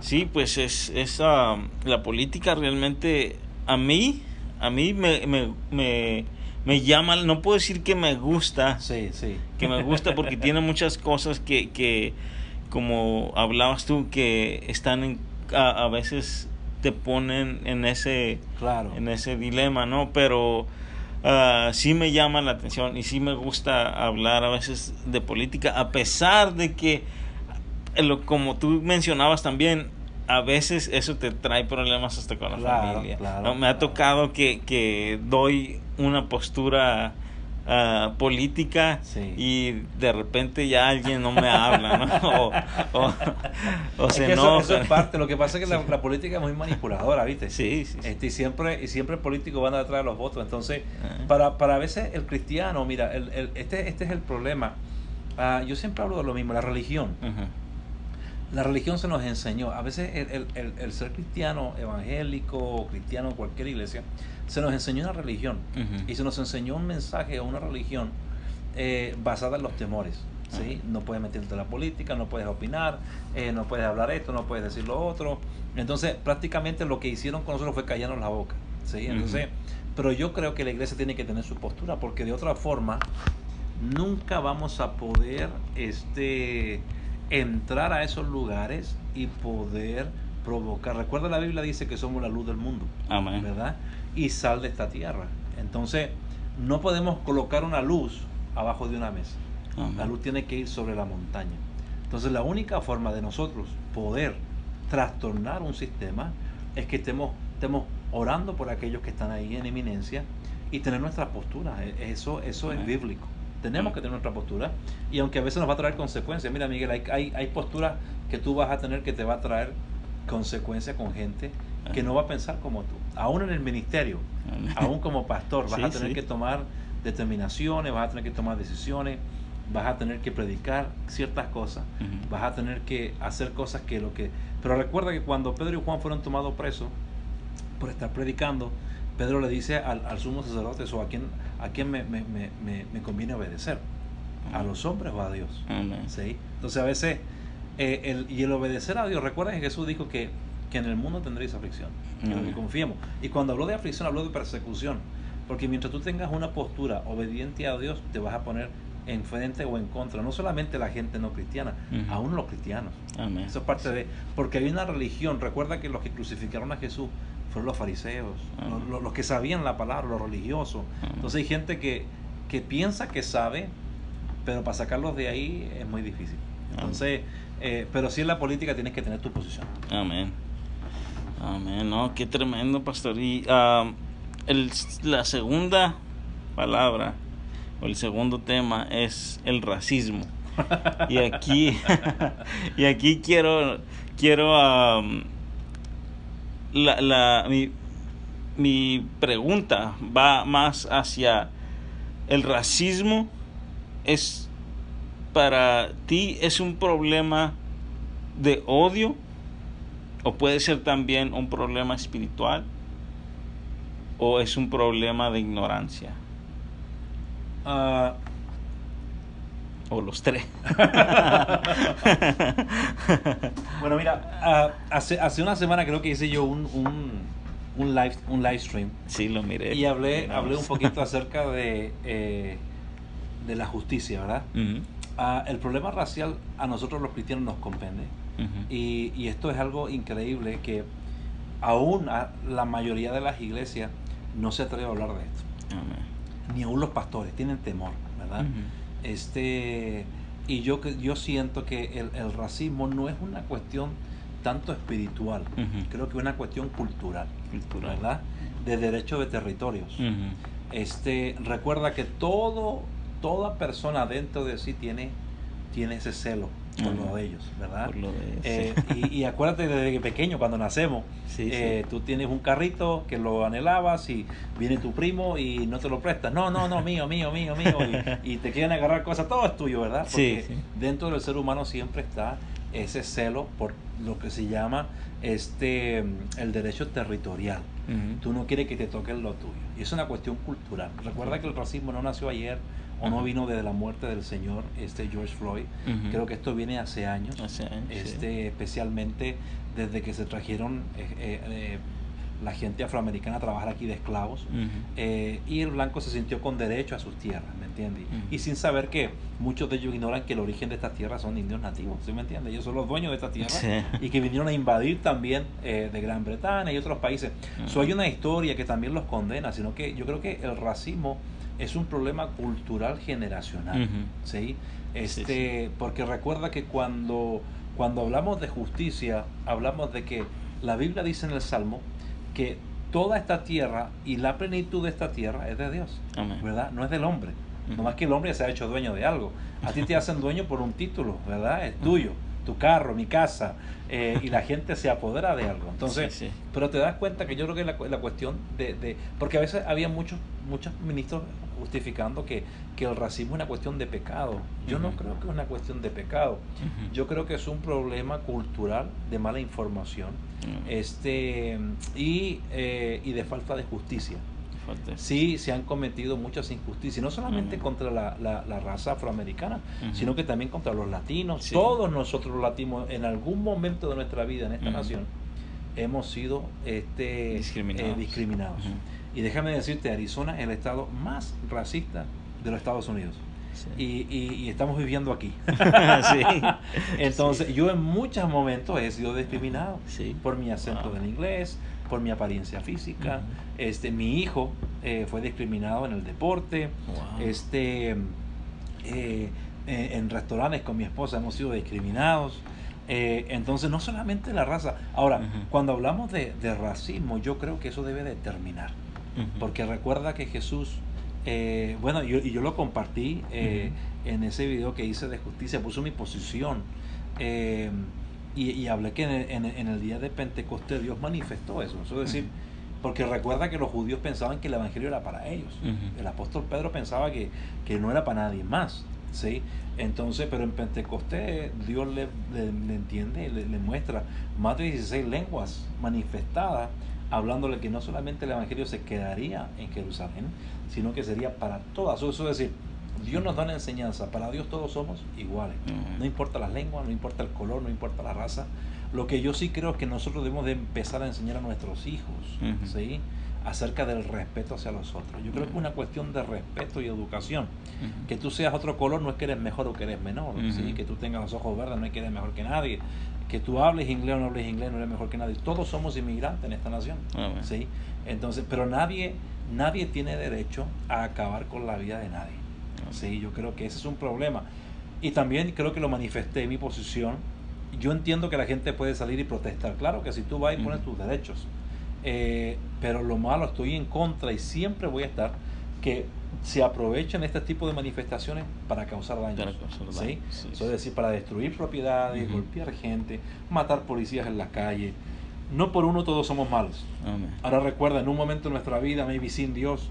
Sí, pues es, es ah, la política realmente a mí, a mí me, me, me, me llama, no puedo decir que me gusta, Sí, sí. que me gusta porque tiene muchas cosas que, que como hablabas tú, que están en, a, a veces te ponen en ese, Claro. en ese dilema, ¿no? Pero ah, sí me llama la atención y sí me gusta hablar a veces de política, a pesar de que, lo, como tú mencionabas también, a veces eso te trae problemas hasta con la Claro, familia. claro, ¿no? Me ha tocado que, que doy una postura ah, política Sí. y de repente ya alguien no me habla, ¿no? O, o- o Es se que eso, enoja. eso es parte. Lo que pasa es que la, la política es muy manipuladora, ¿viste? Sí, sí, sí. Este, y siempre y siempre el político van a traer los votos. Entonces, Ah. para, para a veces el cristiano, mira, el, el- este, este es el problema. Ah, yo siempre hablo de lo mismo, la religión. La religión se nos enseñó. A veces el, el- el- el ser cristiano, evangélico o cristiano en cualquier iglesia, se nos enseñó una religión. Y se nos enseñó un mensaje o una religión eh, basada en los temores. ¿sí? No puedes meterte en la política, no puedes opinar, eh, no puedes hablar esto, no puedes decir lo otro. Entonces, prácticamente lo que hicieron con nosotros fue callarnos la boca. ¿sí? Entonces, pero yo creo que la iglesia tiene que tener su postura, porque de otra forma nunca vamos a poder este, entrar a esos lugares y poder provocar. Recuerda la Biblia dice que somos la luz del mundo. Amén. ¿verdad? Y sal de esta tierra. Entonces, no podemos colocar una luz abajo de una mesa. Amén. La luz tiene que ir sobre la montaña. Entonces, la única forma de nosotros poder trastornar un sistema es que estemos, estemos orando por aquellos que están ahí en eminencia y tener nuestra postura. E- Eso, eso es bíblico. Tenemos que tener nuestra postura y aunque a veces nos va a traer consecuencias, mira Miguel, hay, hay, hay posturas que tú vas a tener que te va a traer consecuencias con gente que no va a pensar como tú. Aún en el ministerio, aún como pastor, vas Sí, a tener sí. que tomar determinaciones, vas a tener que tomar decisiones, vas a tener que predicar ciertas cosas, vas a tener que hacer cosas que lo que... Pero recuerda que cuando Pedro y Juan fueron tomados presos por estar predicando, Pedro le dice al, al sumo sacerdote, o a quién, a quién me, me- me- me- conviene obedecer, a los hombres o a Dios. Amén. ¿sí? Entonces a veces, eh, el, y el obedecer a Dios, recuerda que Jesús dijo que, que en el mundo tendréis aflicción, pero Amén. que confiemos. Y cuando habló de aflicción, habló de persecución, porque mientras tú tengas una postura obediente a Dios, te vas a poner enfrente o en contra, no solamente la gente no cristiana, aún los cristianos. Amén. Eso es parte de, porque hay una religión, recuerda que los que crucificaron a Jesús fueron los fariseos, Amén. los, los- los que sabían la palabra, los religiosos. Amén. Entonces hay gente que, que piensa que sabe, pero para sacarlos de ahí es muy difícil. Entonces, eh, pero sí en la política tienes que tener tu posición. Amén. Amén. No, qué tremendo, pastor. Y ah, el- la segunda palabra o el segundo tema es el racismo. Y aquí, y aquí quiero, quiero, am, la, la, mi, mi pregunta va más hacia el racismo. Es para ti es un problema de odio o puede ser también un problema espiritual o es un problema de ignorancia Ah, o los tres. bueno, mira, ah, hace, hace una semana creo que hice yo un, un, un live, un live stream sí, lo miré. y hablé, hablé un poquito acerca de, eh, de la justicia, ¿verdad? Ah, el problema racial a nosotros los cristianos nos compende. Y, y esto es algo increíble que aún a la mayoría de las iglesias no se atreve a hablar de esto. Ni aún los pastores tienen temor, ¿verdad? Este, y yo, que- yo siento que el, el racismo no es una cuestión tanto espiritual, creo que es una cuestión cultural, Cultural. ¿verdad? De derecho de territorios. Este, recuerda que todo, toda persona dentro de sí tiene, tiene ese celo por lo de ellos, ¿verdad? Por lo de- Eh, sí. y, y acuérdate desde pequeño, cuando nacemos, Sí, eh, sí. tú tienes un carrito que lo anhelabas y viene tu primo y no te lo prestas. No, no, no, mío, mío, mío, mío. Y, y te quieren agarrar cosas, todo es tuyo, ¿verdad? Porque dentro del ser humano siempre está ese celo por lo que se llama este el derecho territorial. Tú no quieres que te toquen lo tuyo. Y es una cuestión cultural. Recuerda que el racismo no nació ayer o no vino desde la muerte del señor este George Floyd. Creo que esto viene hace años. este, Especialmente desde que se trajeron eh, eh, eh, la gente afroamericana a trabajar aquí de esclavos y el blanco se sintió con derecho a sus tierras, ¿me entiendes? Y sin saber que muchos de ellos ignoran que el origen de estas tierras son indios nativos, ¿sí me entiendes? Ellos son los dueños de esta tierra y que vinieron a invadir también de Gran Bretaña y otros países. Uh hay una historia que también los condena, sino que yo creo que el racismo es un problema cultural generacional, ¿sí? Este, Porque recuerda que cuando, cuando hablamos de justicia, hablamos de que la Biblia dice en el Salmo que toda esta tierra y la plenitud de esta tierra es de Dios, ¿verdad? No es del hombre. No más que el hombre se ha hecho dueño de algo. A ti te hacen dueño por un título, ¿verdad? Es tuyo tu carro, mi casa, eh, y la gente se apodera de algo. Entonces, pero te das cuenta que yo creo que la, la cuestión de, de, porque a veces había muchos, muchos ministros justificando que, que el racismo es una cuestión de pecado. Yo no creo que es una cuestión de pecado. Yo creo que es un problema cultural de mala información este, y, eh, y de falta de justicia. Sí, se han cometido muchas injusticias, no solamente contra la, la, raza afroamericana, sino que también contra los latinos. Todos nosotros los latinos, en algún momento de nuestra vida en esta nación, hemos sido este, discriminados. Eh, y déjame decirte, Arizona es el estado más racista de los Estados Unidos. Y, y, estamos viviendo aquí. Entonces, yo en muchos momentos he sido discriminado por mi acento del inglés, por mi apariencia física. este, mi hijo eh, fue discriminado en el deporte. Este, eh, en restaurantes con mi esposa hemos sido discriminados. Eh, entonces, no solamente la raza. Ahora, cuando hablamos de, racismo, yo creo que eso debe Porque recuerda que Jesús, bueno, y yo lo compartí en ese video que hice de justicia, puso mi posición. Y, hablé que en el, día de Pentecostés Dios manifestó eso. es decir, porque recuerda que los judíos pensaban que el evangelio era para ellos. El apóstol Pedro pensaba que, no era para nadie más. ¿sí? Entonces, pero en Pentecostés Dios le, entiende, le, le, muestra más de 16 lenguas manifestadas, hablándole que no solamente el evangelio se quedaría en Jerusalén, sino que sería para todas. Eso es decir, Dios nos da una enseñanza. Para Dios todos somos iguales. No importa las lenguas, no importa el color, no importa la raza. Lo que yo sí creo es que nosotros debemos de empezar a enseñar a nuestros hijos, ¿sí? acerca del respeto hacia los otros. Yo creo que es una cuestión de respeto y educación. Que tú seas otro color no es que eres mejor o que eres menor. ¿sí? Que tú tengas los ojos verdes no es que eres mejor que nadie. Que tú hables inglés o no hables inglés no eres mejor que nadie. Todos somos inmigrantes en esta nación. ¿sí? Entonces, pero nadie, nadie tiene derecho a acabar con la vida de nadie. Sí, yo creo que ese es un problema. Y también creo que lo manifesté en mi posición. Yo entiendo que la gente puede salir y protestar. Claro que si tú vas y pones tus derechos. Eh, pero lo malo estoy en contra y siempre voy a estar que se aprovechen este tipo de manifestaciones para causar daño. ¿sí? es decir, para destruir propiedades, golpear gente, matar policías en la calle, no por uno todos somos malos. Ahora recuerda, en un momento de nuestra vida, maybe sin Dios,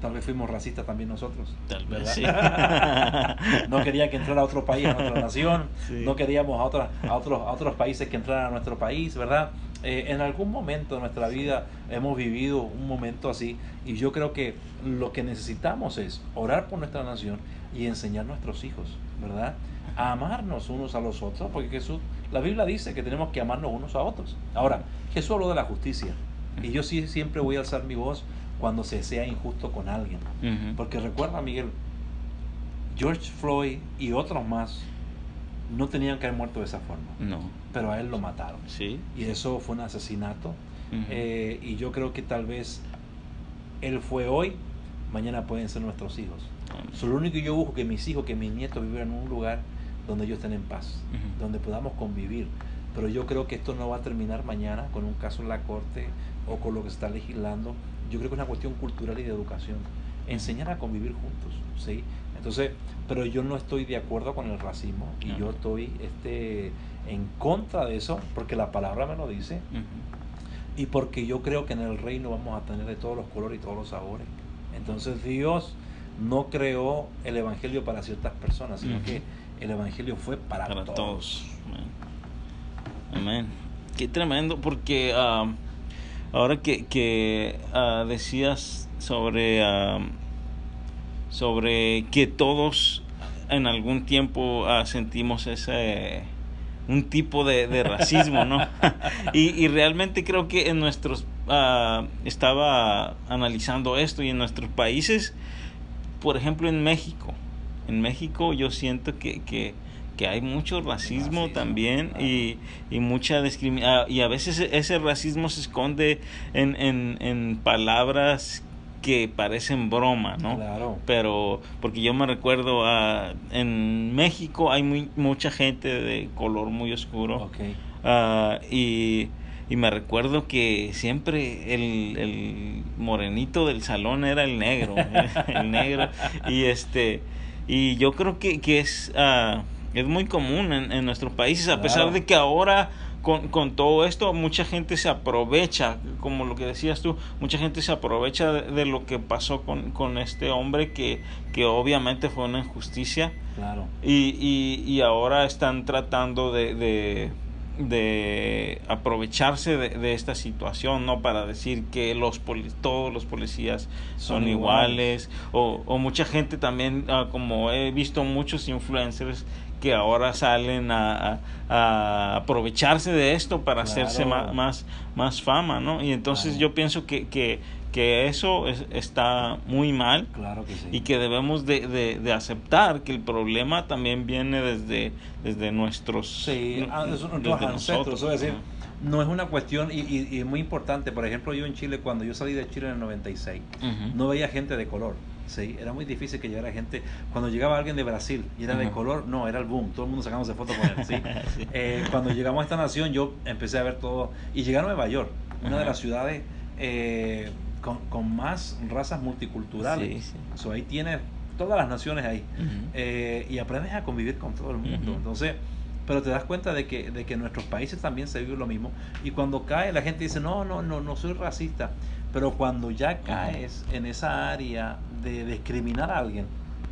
tal vez fuimos racistas también nosotros. Tal vez. no quería que entrara a otro país, a nuestra nación. No queríamos a, otras, a, otros, a otros países que entraran a nuestro país, ¿verdad? Eh, en algún momento de nuestra vida hemos vivido un momento así y yo creo que lo que necesitamos es orar por nuestra nación y enseñar a nuestros hijos, ¿verdad? A amarnos unos a los otros, porque Jesús la Biblia dice que tenemos que amarnos unos a otros. Ahora, Jesús habló de la justicia. Y yo sí siempre voy a alzar mi voz cuando se sea injusto con alguien. Porque recuerda, Miguel, George Floyd y otros más no tenían que haber muerto de esa forma. No. Pero a él lo mataron. Sí. Y eso fue un asesinato. Eh, y yo creo que tal vez él fue hoy, mañana pueden ser nuestros hijos. Solo lo único que yo busco que mis hijos, que mis nietos vivan en un lugar donde ellos estén en paz, donde podamos convivir. Pero yo creo que esto no va a terminar mañana con un caso en la corte o con lo que se está legislando. Yo creo que es una cuestión cultural y de educación. Enseñar a convivir juntos, ¿sí? Entonces, pero yo no estoy de acuerdo con el racismo y yo estoy este, en contra de eso porque la palabra me lo dice y porque yo creo que en el reino vamos a tener de todos los colores y todos los sabores. Entonces Dios no creó el evangelio para ciertas personas, sino que el Evangelio fue para, todos. Amén. Qué tremendo, porque ah, ahora que, que ah, decías sobre, ah, sobre que todos en algún tiempo sentimos ese un tipo de, racismo, ¿no? y, y, realmente creo que en nuestros estaba analizando esto y en nuestros países, por ejemplo en México, en México yo siento que, que que hay mucho racismo, también y, y, mucha discriminación. Ah, y a veces ese racismo se esconde en, en, en palabras que parecen broma, ¿no? Claro. Pero, porque yo me recuerdo, uh, en México hay muy, mucha gente de color muy oscuro. Okay. Uh, y, y, me recuerdo que siempre el, el morenito del salón era el negro, el negro. Y este, y yo creo que, que es... Uh, es muy común en, en nuestros países, a pesar de que ahora con, con, todo esto mucha gente se aprovecha, como lo que decías tú, mucha gente se aprovecha de, lo que pasó con, con, este hombre que, que obviamente fue una injusticia. Claro. Y, y, y ahora están tratando de, de, de aprovecharse de, esta situación, ¿no? Para decir que los todos los policías son, iguales. O, o, mucha gente también, ah, como he visto muchos influencers que ahora salen a, a, aprovecharse de esto para hacerse más, más, fama, ¿no? Y entonces yo pienso que, que, que eso está muy mal claro que sí. y que debemos de, de, de, aceptar que el problema también viene desde, desde nuestros sí, ah, nosotros. Es decir, no es una cuestión y, y, y, muy importante. Por ejemplo, yo en Chile, cuando yo salí de Chile en el 96, no veía gente de color. Sí, era muy difícil que llegara gente. Cuando llegaba alguien de Brasil y era de color, no, era el boom. Todo el mundo sacándose fotos con él. ¿sí? Eh, cuando llegamos a esta nación, yo empecé a ver todo. Y llegué a Nueva York, una de las ciudades eh, con, con, más razas multiculturales. Sí, ahí tienes todas las naciones ahí. Eh, y aprendes a convivir con todo el mundo. Entonces pero te das cuenta de que, de que en nuestros países también se vive lo mismo. Y cuando cae, la gente dice, no, no, no, no soy racista. Pero cuando ya caes en esa área de discriminar a alguien,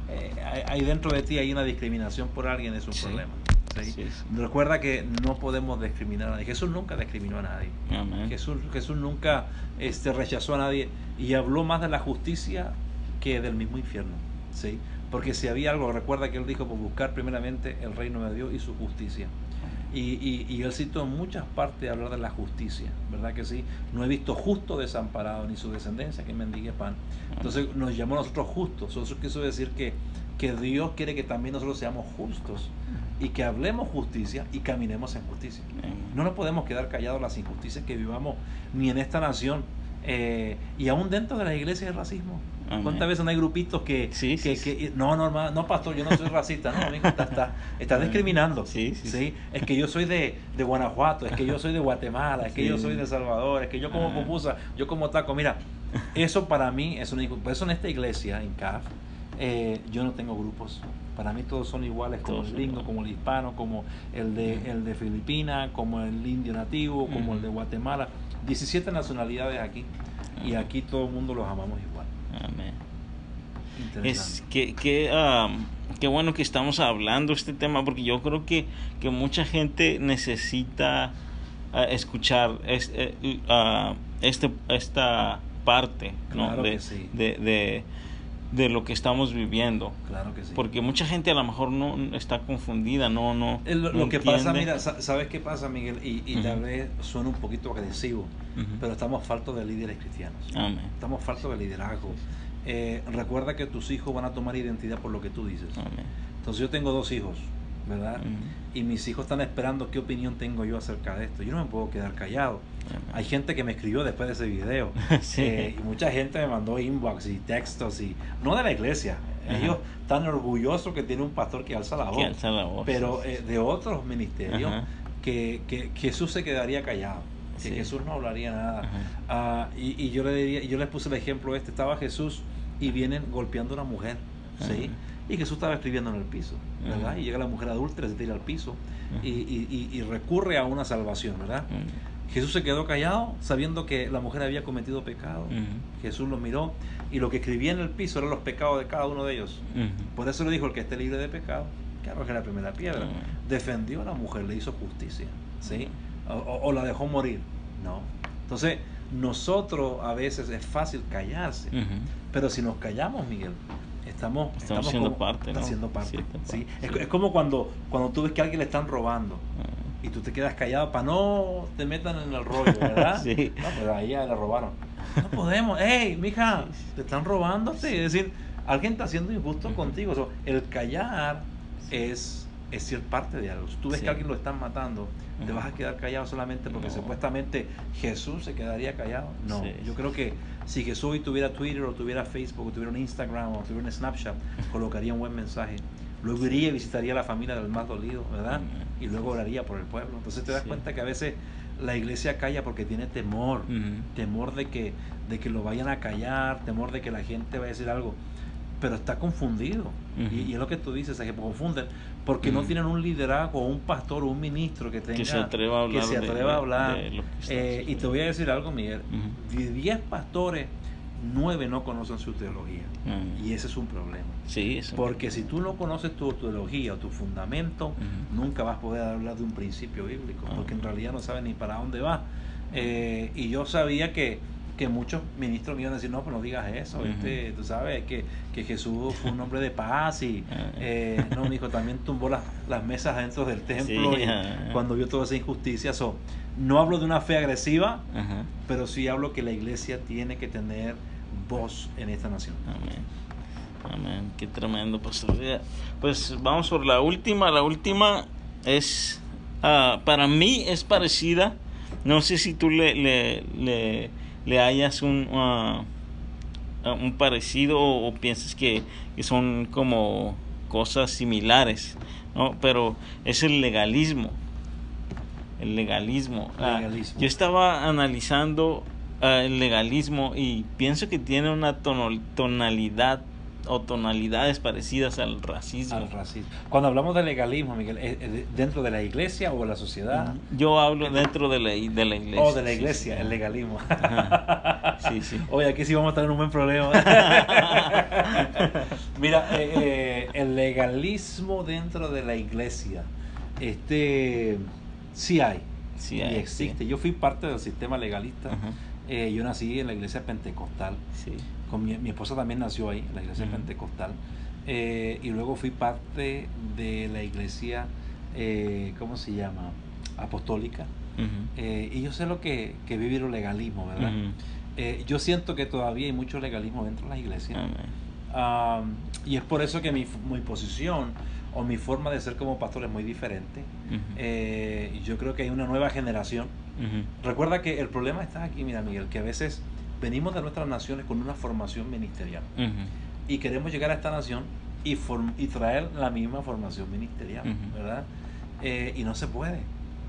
eh, ahí dentro de ti hay una discriminación por alguien, es un problema. Recuerda que no podemos discriminar a nadie. Jesús nunca discriminó a nadie. Jesús, Jesús nunca este, rechazó a nadie y habló más de la justicia que del mismo infierno. ¿sí? Porque si había algo, recuerda que él dijo, por buscar primeramente el reino de Dios y su justicia. Y, y, él citó en muchas partes hablar de la justicia, ¿verdad que sí? No he visto justo desamparado ni su descendencia que mendigue pan. Entonces nos llamó a nosotros justos. Eso quiso decir que, que Dios quiere que también nosotros seamos justos y que hablemos justicia y caminemos en justicia. No nos podemos quedar callados las injusticias que vivamos ni en esta nación eh, y aún dentro de la iglesia hay racismo. ¿Cuántas veces no hay grupitos que, que, no, no, no, pastor, yo no soy racista, no, amigo, está, está, discriminando. Sí, sí, Es que yo soy de, de, Guanajuato, es que yo soy de Guatemala, es que yo soy de Salvador, es que yo como pupusa, yo como taco. Mira, eso para mí es un Por eso en esta iglesia, en CAF, eh, yo no tengo grupos. Para mí todos son iguales, como el gringo, como el hispano, como el de, el de Filipinas, como el indio nativo, como el de Guatemala. 17 nacionalidades aquí y aquí todo el mundo los amamos igual. Amén. Es que, que qué bueno que estamos hablando este tema porque yo creo que, que mucha gente necesita ah, escuchar este, este, esta parte de, de, de, lo que estamos viviendo. Claro que sí. Porque mucha gente a lo mejor no está confundida, no no Lo, que pasa, mira, ¿sabes qué pasa, Miguel? Y, y tal vez suena un poquito agresivo, pero estamos faltos de líderes cristianos. Estamos faltos de liderazgo. Eh, recuerda que tus hijos van a tomar identidad por lo que tú dices. Entonces yo tengo dos hijos, ¿verdad? Y mis hijos están esperando qué opinión tengo yo acerca de esto. Yo no me puedo quedar callado. Hay gente que me escribió después de ese video. Eh, y mucha gente me mandó inbox y textos y no de la iglesia. Ellos están orgullosos que tiene un pastor que alza la voz. Pero eh, de otros ministerios que, que, Jesús se quedaría callado. Que Jesús no hablaría nada. Ah, y, y, yo le diría, yo les puse el ejemplo este. Estaba Jesús y vienen golpeando a una mujer. ¿sí? Y Jesús estaba escribiendo en el piso, ¿verdad? Y llega la mujer adulta, se tira al piso y, y, y, recurre a una salvación, ¿verdad? Jesús se quedó callado sabiendo que la mujer había cometido pecado. Jesús lo miró y lo que escribía en el piso eran los pecados de cada uno de ellos. Por eso le dijo, el que esté libre de pecado, que arroje la primera piedra. Defendió a la mujer, le hizo justicia. ¿sí? o, la dejó morir. No. Entonces, nosotros a veces es fácil callarse, pero si nos callamos, Miguel, estamos, estamos, siendo parte. Haciendo parte. ¿sí? Es, como cuando, cuando tú ves que a alguien le están robando. Y tú te quedas callado para no te metan en el rollo, ¿verdad? sí. No, pues ahí ya le robaron. No podemos. ¡Ey, mija! Te están robándote. Es decir, alguien está haciendo injusto contigo. el callar es, es ser parte de algo. Si tú ves que alguien lo están matando, te vas a quedar callado solamente porque supuestamente Jesús se quedaría callado. No, yo creo que si Jesús hoy tuviera Twitter o tuviera Facebook o tuviera un Instagram o tuviera un Snapchat, colocaría un buen mensaje. Luego iría y visitaría a la familia del más dolido, ¿verdad? Y luego oraría por el pueblo. Entonces te das cuenta que a veces la iglesia calla porque tiene temor, temor de que, de que lo vayan a callar, temor de que la gente vaya a decir algo pero está confundido. y, es lo que tú dices, se confunden porque no tienen un liderazgo un pastor o un ministro que tenga que se atreva a hablar. Que se atreva a hablar. Eh, y te voy a decir algo, Miguel. De 10 pastores, 9 no conocen su teología. Y ese es un problema. Sí, porque si tú no conoces tu teología o tu fundamento, nunca vas a poder hablar de un principio bíblico, porque en realidad no sabes ni para dónde va. Eh, y yo sabía que que muchos ministros me iban a decir, no, pues no digas eso, este, tú sabes, que, que, Jesús fue un hombre de paz y, eh, no, mi hijo también tumbó las, las mesas dentro del templo y cuando vio toda esa injusticia. So, no hablo de una fe agresiva, pero sí hablo que la iglesia tiene que tener voz en esta nación. Amén. Amén. Qué tremendo, pastor. Pues vamos por la última. La última es, uh, para mí es parecida. No sé si tú le, le, le le hayas un, uh, un parecido o, piensas que, son como cosas similares, ¿no? Pero es el legalismo. El legalismo. Ah, yo estaba analizando el legalismo y pienso que tiene una tonalidad o tonalidades parecidas al racismo. Al racismo. Cuando hablamos de legalismo, Miguel, ¿dentro de la iglesia o de la sociedad? Yo hablo dentro de la, de la iglesia. Oh, de la iglesia, el legalismo. Sí, sí. Oye, aquí sí vamos a tener un buen problema. Mira, eh, eh, el legalismo dentro de la iglesia, este, sí hay. Sí hay, y existe. Yo fui parte del sistema legalista. Eh, yo nací en la iglesia pentecostal. Sí mi, esposa también nació ahí, en la iglesia pentecostal. Eh, y luego fui parte de la iglesia, eh, ¿cómo se llama? Apostólica. Eh, y yo sé lo que, que vivir el legalismo, ¿verdad? yo siento que todavía hay mucho legalismo dentro de las iglesias. y es por eso que mi, mi, posición o mi forma de ser como pastor es muy diferente. yo creo que hay una nueva generación. Recuerda que el problema está aquí, mira Miguel, que a veces venimos de nuestras naciones con una formación ministerial y queremos llegar a esta nación y, y traer la misma formación ministerial, ¿verdad? Eh, y no se puede.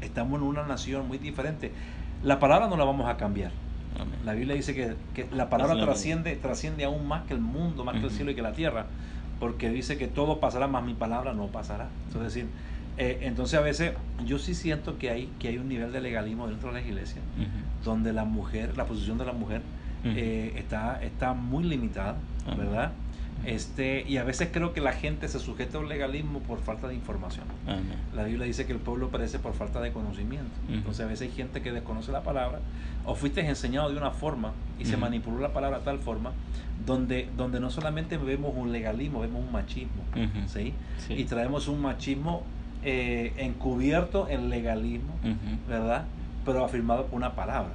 Estamos en una nación muy diferente. La palabra no la vamos a cambiar. La Biblia dice que, la palabra trasciende, trasciende aún más que el mundo, más que el cielo y que la tierra, porque dice que todo pasará, más mi palabra no pasará. Es decir, eh, entonces a veces yo sí siento que hay, que hay un nivel de legalismo dentro de la iglesia, donde la mujer, la posición de la mujer eh, está, está muy limitada, ¿verdad? Este, y a veces creo que la gente se sujeta al legalismo por falta de información. La Biblia dice que el pueblo perece por falta de conocimiento. Entonces a veces hay gente que desconoce la palabra o fuiste enseñado de una forma y se manipuló la palabra de tal forma donde, donde no solamente vemos un legalismo, vemos un machismo. ¿sí? Y traemos un machismo eh, encubierto en legalismo, ¿verdad? Pero afirmado por una palabra.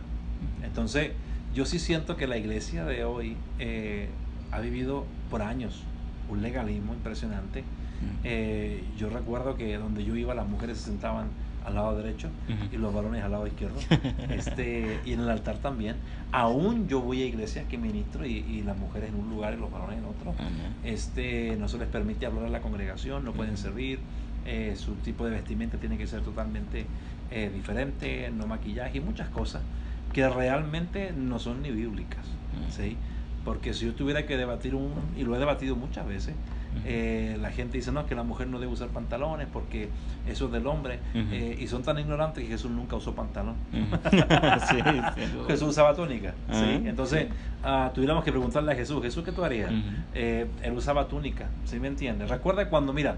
Entonces, yo sí siento que la iglesia de hoy eh, ha vivido por años un legalismo impresionante. Eh, yo recuerdo que donde yo iba las mujeres se sentaban al lado derecho y los varones al lado izquierdo. este, y en el altar también. Aún yo voy a iglesias que ministro y, las mujeres en un lugar y los varones en otro. este, no se les permite hablar a la congregación, no pueden servir. Eh, su tipo de vestimenta tiene que ser totalmente diferente, no maquillaje y muchas cosas que realmente no son ni bíblicas. ¿sí? Porque si yo tuviera que debatir un, y lo he debatido muchas veces, eh, la gente dice, no, que la mujer no debe usar pantalones porque eso es del hombre. Eh, y son tan ignorantes que Jesús nunca usó pantalón. Jesús usaba túnica. ¿sí? Entonces, uh, tuviéramos que preguntarle a Jesús, Jesús, ¿qué tú harías? Eh, él usaba túnica, ¿sí me entiendes? Recuerda cuando, mira,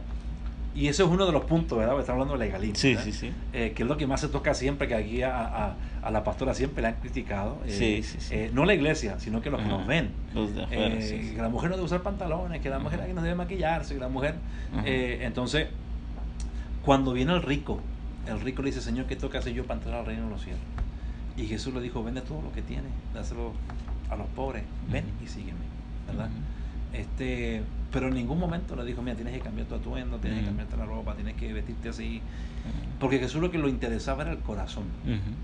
y eso es uno de los puntos, ¿verdad? Porque estamos hablando de legalismo. Sí, ¿verdad? sí, sí. Eh, que es lo que más se toca siempre, que aquí a, a- a la pastora siempre le han criticado. eh, Sí, sí, sí. eh, no la iglesia, sino que los que Ajá. nos ven. Los de afuera, Eh, sí, sí. Que la mujer no debe usar pantalones, que la mujer aquí no debe maquillarse, que la mujer... Eh, entonces, cuando viene el rico, el rico le dice, Señor, ¿qué toca hacer yo para entrar al reino de los cielos? Y Jesús le dijo, vende todo lo que tienes, dáselo a los pobres, ven y sígueme, ¿verdad? Este Pero en ningún momento le dijo, mira, tienes que cambiar tu atuendo, tienes que cambiarte la ropa, tienes que vestirte así. Porque Jesús lo que lo interesaba era el corazón.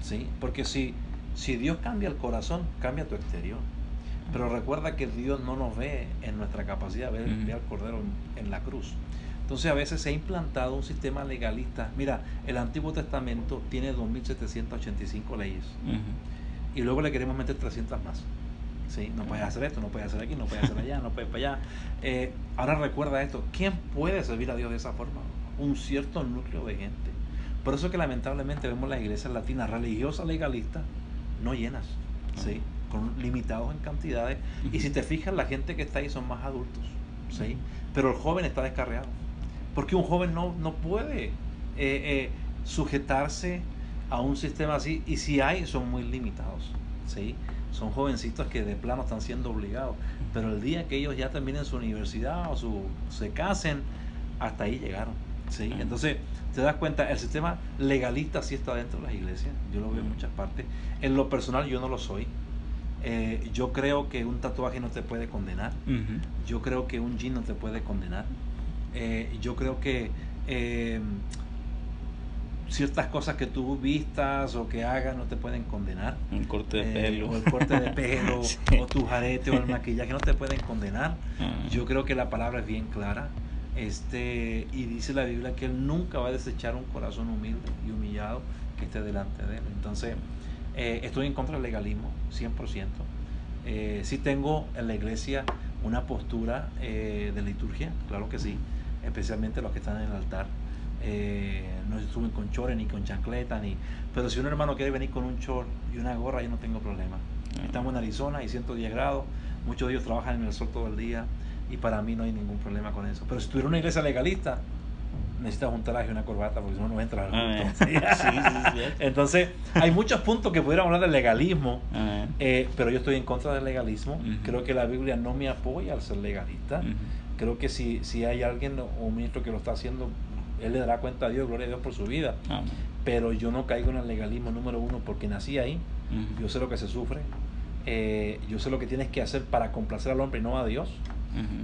¿sí? Porque si, si Dios cambia el corazón, cambia tu exterior. Pero recuerda que Dios no nos ve en nuestra capacidad de ver, Ujú. ver al Cordero en, en la cruz. Entonces a veces se ha implantado un sistema legalista. Mira, el Antiguo Testamento tiene 2.785 leyes y luego le queremos meter 300 más. ¿Sí? No puedes hacer esto, no puedes hacer aquí, no puedes hacer allá, no puedes para allá. Eh, ahora recuerda esto, ¿quién puede servir a Dios de esa forma? Un cierto núcleo de gente. Por eso que lamentablemente vemos las iglesias latinas religiosas legalistas no llenas, ¿sí? con limitados en cantidades. Y si te fijas, la gente que está ahí son más adultos. ¿sí? Pero el joven está descarriado. Porque un joven no, no puede eh, eh, sujetarse a un sistema así. Y si hay, son muy limitados. ¿sí? Son jovencitos que de plano están siendo obligados. Pero el día que ellos ya terminen su universidad o su, se casen, hasta ahí llegaron. ¿sí? Entonces, te das cuenta, el sistema legalista sí está dentro de las iglesias. Yo lo veo en muchas partes. En lo personal, yo no lo soy. Eh, yo creo que un tatuaje no te puede condenar. Yo creo que un jean no te puede condenar. Eh, yo creo que eh, ciertas cosas que tú vistas o que hagas no te pueden condenar. Un corte de Eh, pelo. o el corte de pelo, Sí. o tus aretes, o el maquillaje no te pueden condenar. Ah. Yo creo que la palabra es bien clara. Este, y dice la Biblia que Él nunca va a desechar un corazón humilde y humillado que esté delante de Él. Entonces, eh, estoy en contra del legalismo, 100%. Eh, sí tengo en la iglesia una postura eh, de liturgia, claro que sí, especialmente los que están en el altar. Eh, no se suben con chores ni con chancleta, ni... pero si un hermano quiere venir con un chor y una gorra, yo no tengo problema. Estamos en Arizona y 110 grados, muchos de ellos trabajan en el sol todo el día y para mí no hay ningún problema con eso. Pero si tuviera una iglesia legalista, necesitas un traje y una corbata porque si no, no entras al Ah, culto. sí, sí, sí. Entonces, hay muchos puntos que pudiéramos hablar del legalismo, Ah. eh, pero yo estoy en contra del legalismo. Creo que la Biblia no me apoya al ser legalista. Creo que si, si hay alguien o un ministro que lo está haciendo, él le dará cuenta a Dios, gloria a Dios por su vida. Amén. Pero yo no caigo en el legalismo número uno porque nací ahí. Yo sé lo que se sufre. eh, yo sé lo que tienes que hacer para complacer al hombre y no a Dios.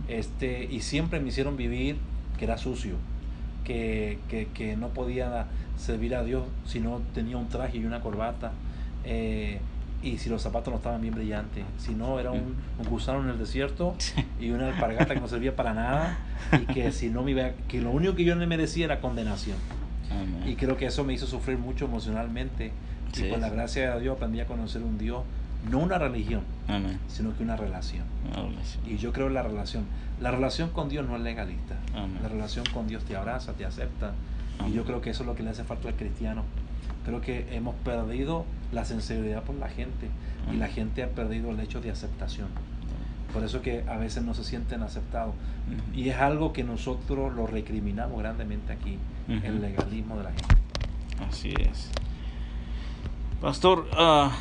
Este, y siempre me hicieron vivir que era sucio, que, que, que no podía servir a Dios si no tenía un traje y una corbata, eh, y si los zapatos no estaban bien brillantes, si no era un, un gusano en el desierto y una alpargata que no servía para nada, y que si no me iba, que lo único que yo me merecía era condenación. Amén. Y creo que eso me hizo sufrir mucho emocionalmente, Sí. y con la gracia de Dios aprendí a conocer un Dios, no una religión, Amén. sino que una relación. Amén. Y yo creo en la relación. La relación con Dios no es legalista. La relación con Dios te abraza, te acepta. Y yo creo que eso es lo que le hace falta al cristiano. Creo que hemos perdido la sensibilidad por la gente y la gente ha perdido el hecho de aceptación. Por eso que a veces no se sienten aceptados. Y es algo que nosotros lo recriminamos grandemente aquí, el legalismo de la gente. Así es. Pastor, ah,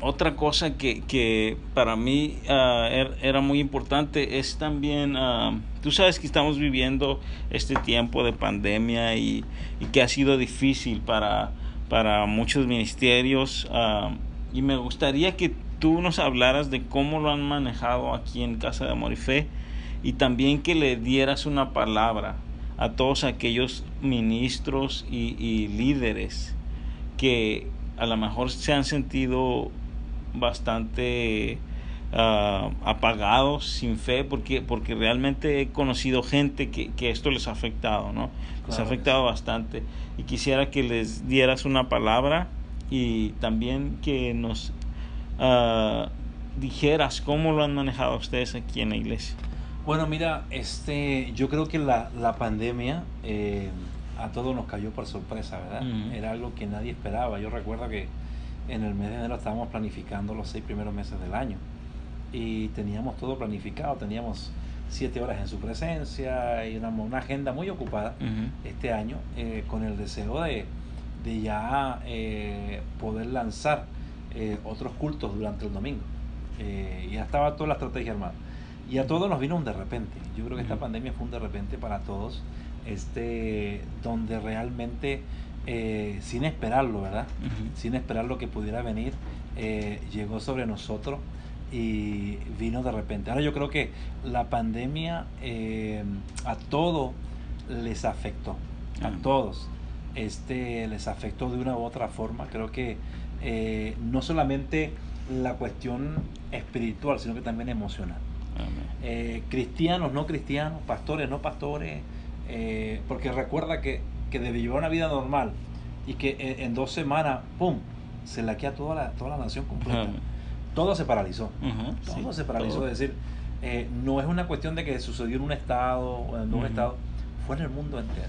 otra cosa que, que para mí er- era muy importante es también, ah, tú sabes que estamos viviendo este tiempo de pandemia y, y que ha sido difícil para, para muchos ministerios ah, y me gustaría que tú nos hablaras de cómo lo han manejado aquí en Casa de Amor y Fe y también que le dieras una palabra a todos aquellos ministros y, y líderes que a lo mejor se han sentido bastante ah, apagados, sin fe, porque, porque realmente he conocido gente que, que esto les ha afectado, ¿no? Les ha afectado bastante. Y quisiera que les dieras una palabra y también que nos ah, dijeras cómo lo han manejado ustedes aquí en la iglesia. Bueno, mira, este, yo creo que la, la pandemia eh, a todos nos cayó por sorpresa, ¿verdad? Era algo que nadie esperaba. Yo recuerdo que en el mes de enero estábamos planificando los seis primeros meses del año y teníamos todo planificado, teníamos siete horas en su presencia y una, una agenda muy ocupada este año eh, con el deseo de, de ya eh, poder lanzar eh, otros cultos durante el domingo. ya estaba toda la estrategia armada. Y a todos nos vino un de repente. Yo creo que esta pandemia fue un de repente para todos, este, donde realmente, sin esperarlo, ¿verdad? Sin esperar lo que pudiera venir, llegó sobre nosotros y vino de repente. Ahora yo creo que la pandemia eh, a todos les afectó, a todos. Este les afectó de una u otra forma. Creo que eh, no solamente la cuestión espiritual, sino que también emocional. Eh, cristianos, no cristianos, pastores, no pastores, porque recuerda que, que debe llevar una vida normal y que en, dos semanas, ¡pum!, se la queda toda la, toda la nación completa todo se paralizó. todo se paralizó. Es decir, eh, no es una cuestión de que sucedió en un estado o en un estado, fue en el mundo entero.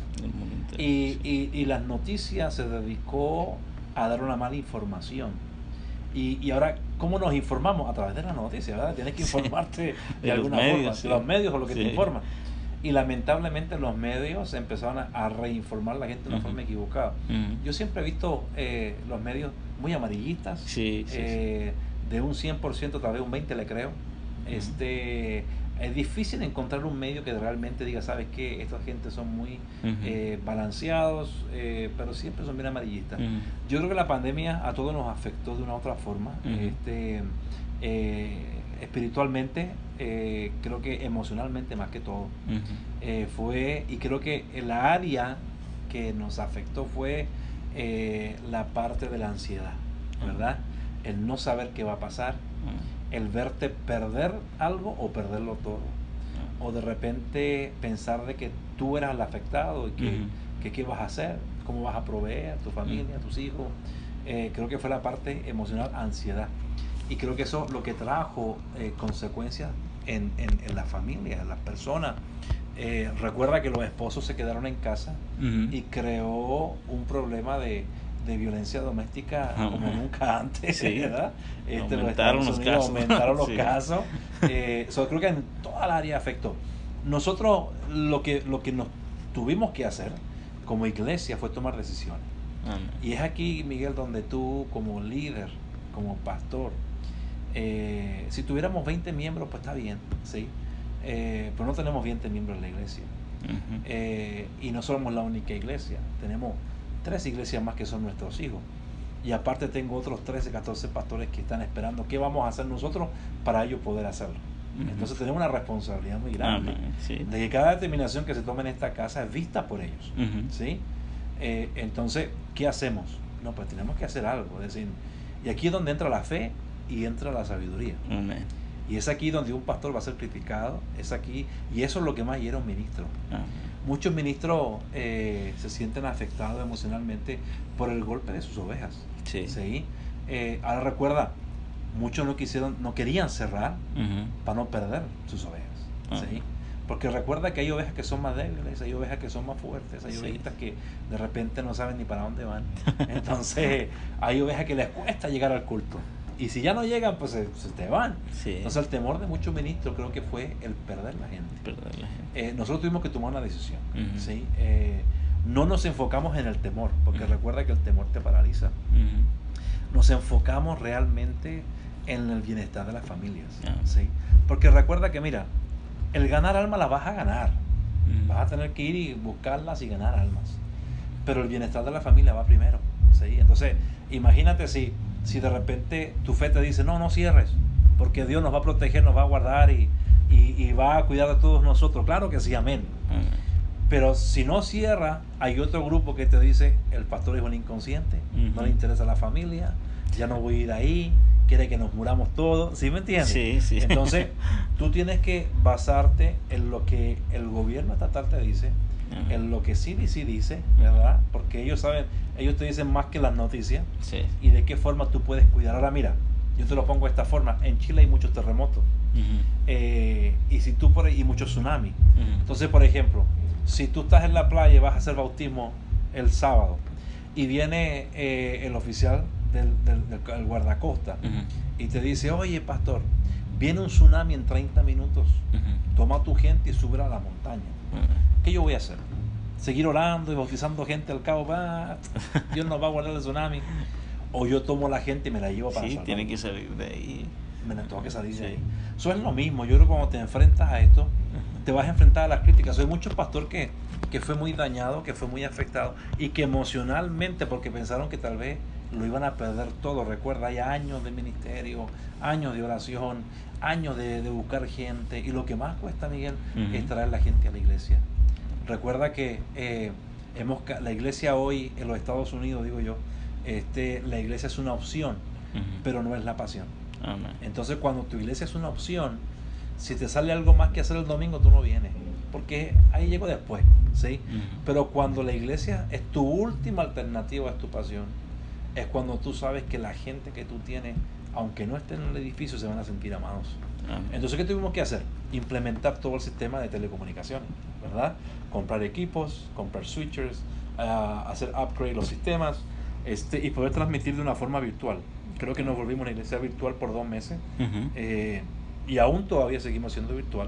y, y, y, las noticias se dedicó a dar una mala información. Y, y, ahora, ¿cómo nos informamos? A través de las noticias, ¿verdad? Tienes que informarte de, alguna forma, de los medios o lo que te informan. Y lamentablemente los medios empezaron a, reinformar a la gente de una forma equivocada. Yo siempre he visto eh, los medios muy amarillistas. Sí, eh, de un 100%, tal vez un 20% le creo. Este, es difícil encontrar un medio que realmente diga, sabes que esta gente son muy eh, balanceados, eh, pero siempre son bien amarillistas. Yo creo que la pandemia a todos nos afectó de una u otra forma. este, eh, espiritualmente, creo que emocionalmente más que todo. fue, y creo que la área que nos afectó fue la parte de la ansiedad, ¿verdad? El no saber qué va a pasar, mm. el verte perder algo o perderlo todo. Mm. O de repente pensar de que tú eras el afectado y que, qué vas a hacer, cómo vas a proveer a tu familia, a tus hijos. Eh, creo que fue la parte emocional, ansiedad. Y creo que eso lo que trajo eh, consecuencias en, en, la familia, en las personas. Eh, recuerda que los esposos se quedaron en casa y creó un problema de, de violencia doméstica como nunca antes, ¿verdad? Este, aumentaron los, casos. Aumentaron los casos. Eh, creo que en toda el área afectó. Nosotros lo que, lo que nos tuvimos que hacer como iglesia fue tomar decisiones. Y es aquí, Miguel, donde tú como líder, como pastor, eh, si tuviéramos 20 miembros, pues está bien, ¿sí? Eh, pero no tenemos 20 miembros en la iglesia. Eh, y no somos la única iglesia. Tenemos tres iglesias más que son nuestros hijos. Y aparte tengo otros 13, 14 pastores que están esperando qué vamos a hacer nosotros para ellos poder hacerlo. Entonces tenemos una responsabilidad muy grande de que cada determinación que se tome en esta casa es vista por ellos. ¿sí? Eh, entonces, ¿qué hacemos? No, pues tenemos que hacer algo. Es decir, y aquí es donde entra la fe y entra la sabiduría. Y es aquí donde un pastor va a ser criticado, es aquí, y eso es lo que más hiera un ministro muchos ministros eh, se sienten afectados emocionalmente por el golpe de sus ovejas. Sí. Eh, ahora recuerda, muchos no quisieron, no querían cerrar para no perder sus ovejas. Ah. ¿sí? Porque recuerda que hay ovejas que son más débiles, hay ovejas que son más fuertes, hay ovejas que de repente no saben ni para dónde van. Entonces, hay ovejas que les cuesta llegar al culto. Y si ya no llegan, pues se, te van. Entonces el temor de muchos ministros creo que fue el perder la gente. Eh, nosotros tuvimos que tomar una decisión. ¿sí? Eh, no nos enfocamos en el temor, porque recuerda que el temor te paraliza. Nos enfocamos realmente en el bienestar de las familias. Ah. ¿sí? Porque recuerda que, mira, el ganar almas las vas a ganar. Vas a tener que ir y buscarlas y ganar almas. Pero el bienestar de la familia va primero. ¿sí? Entonces, imagínate si si de repente tu fe te dice, no, no cierres, porque Dios nos va a proteger, nos va a guardar y, va a cuidar de todos nosotros. Claro que sí, amén. Pero si no cierra, hay otro grupo que te dice, el pastor es un inconsciente, no le interesa la familia, ya no voy a ir ahí, quiere que nos muramos todos, ¿sí me entiendes? Sí, sí. Entonces, tú tienes que basarte en lo que el gobierno estatal te dice, en lo que CDC dice, ¿verdad? Porque ellos saben, ellos te dicen más que las noticias y de qué forma tú puedes cuidar. Ahora mira, yo te lo pongo de esta forma, en Chile hay muchos terremotos eh, y si tú por y muchos tsunamis. Entonces, por ejemplo, si tú estás en la playa y vas a hacer bautismo el sábado y viene eh, el oficial del, del, guardacosta y te dice, oye pastor, Viene un tsunami en 30 minutos. Toma a tu gente y sube a la montaña. ¿Qué yo voy a hacer? Seguir orando y bautizando gente al cabo. Va, Dios nos va a guardar el tsunami. O yo tomo a la gente y me la llevo para Sí, tiene que salir de ahí. Me la tengo que salir de ahí. Eso es lo mismo. Yo creo que cuando te enfrentas a esto, te vas a enfrentar a las críticas. Hay muchos pastores que, que fue muy dañado, que fue muy afectado y que emocionalmente, porque pensaron que tal vez lo iban a perder todo. Recuerda, hay años de ministerio, años de oración, años de, buscar gente. Y lo que más cuesta, Miguel, es traer la gente a la iglesia. Recuerda que eh, hemos, la iglesia hoy en los Estados Unidos, digo yo, este, la iglesia es una opción, pero no es la pasión. Entonces, cuando tu iglesia es una opción, si te sale algo más que hacer el domingo, tú no vienes. Porque ahí llego después, ¿sí? Pero cuando la iglesia es tu última alternativa, es tu pasión, es cuando tú sabes que la gente que tú tienes, aunque no esté en el edificio, se van a sentir amados. Entonces, ¿qué tuvimos que hacer? Implementar todo el sistema de telecomunicaciones, ¿verdad? Comprar equipos, comprar switchers, ah, hacer upgrade los sistemas este, y poder transmitir de una forma virtual. Creo que nos volvimos una iglesia virtual por dos meses eh, y aún todavía seguimos siendo virtual.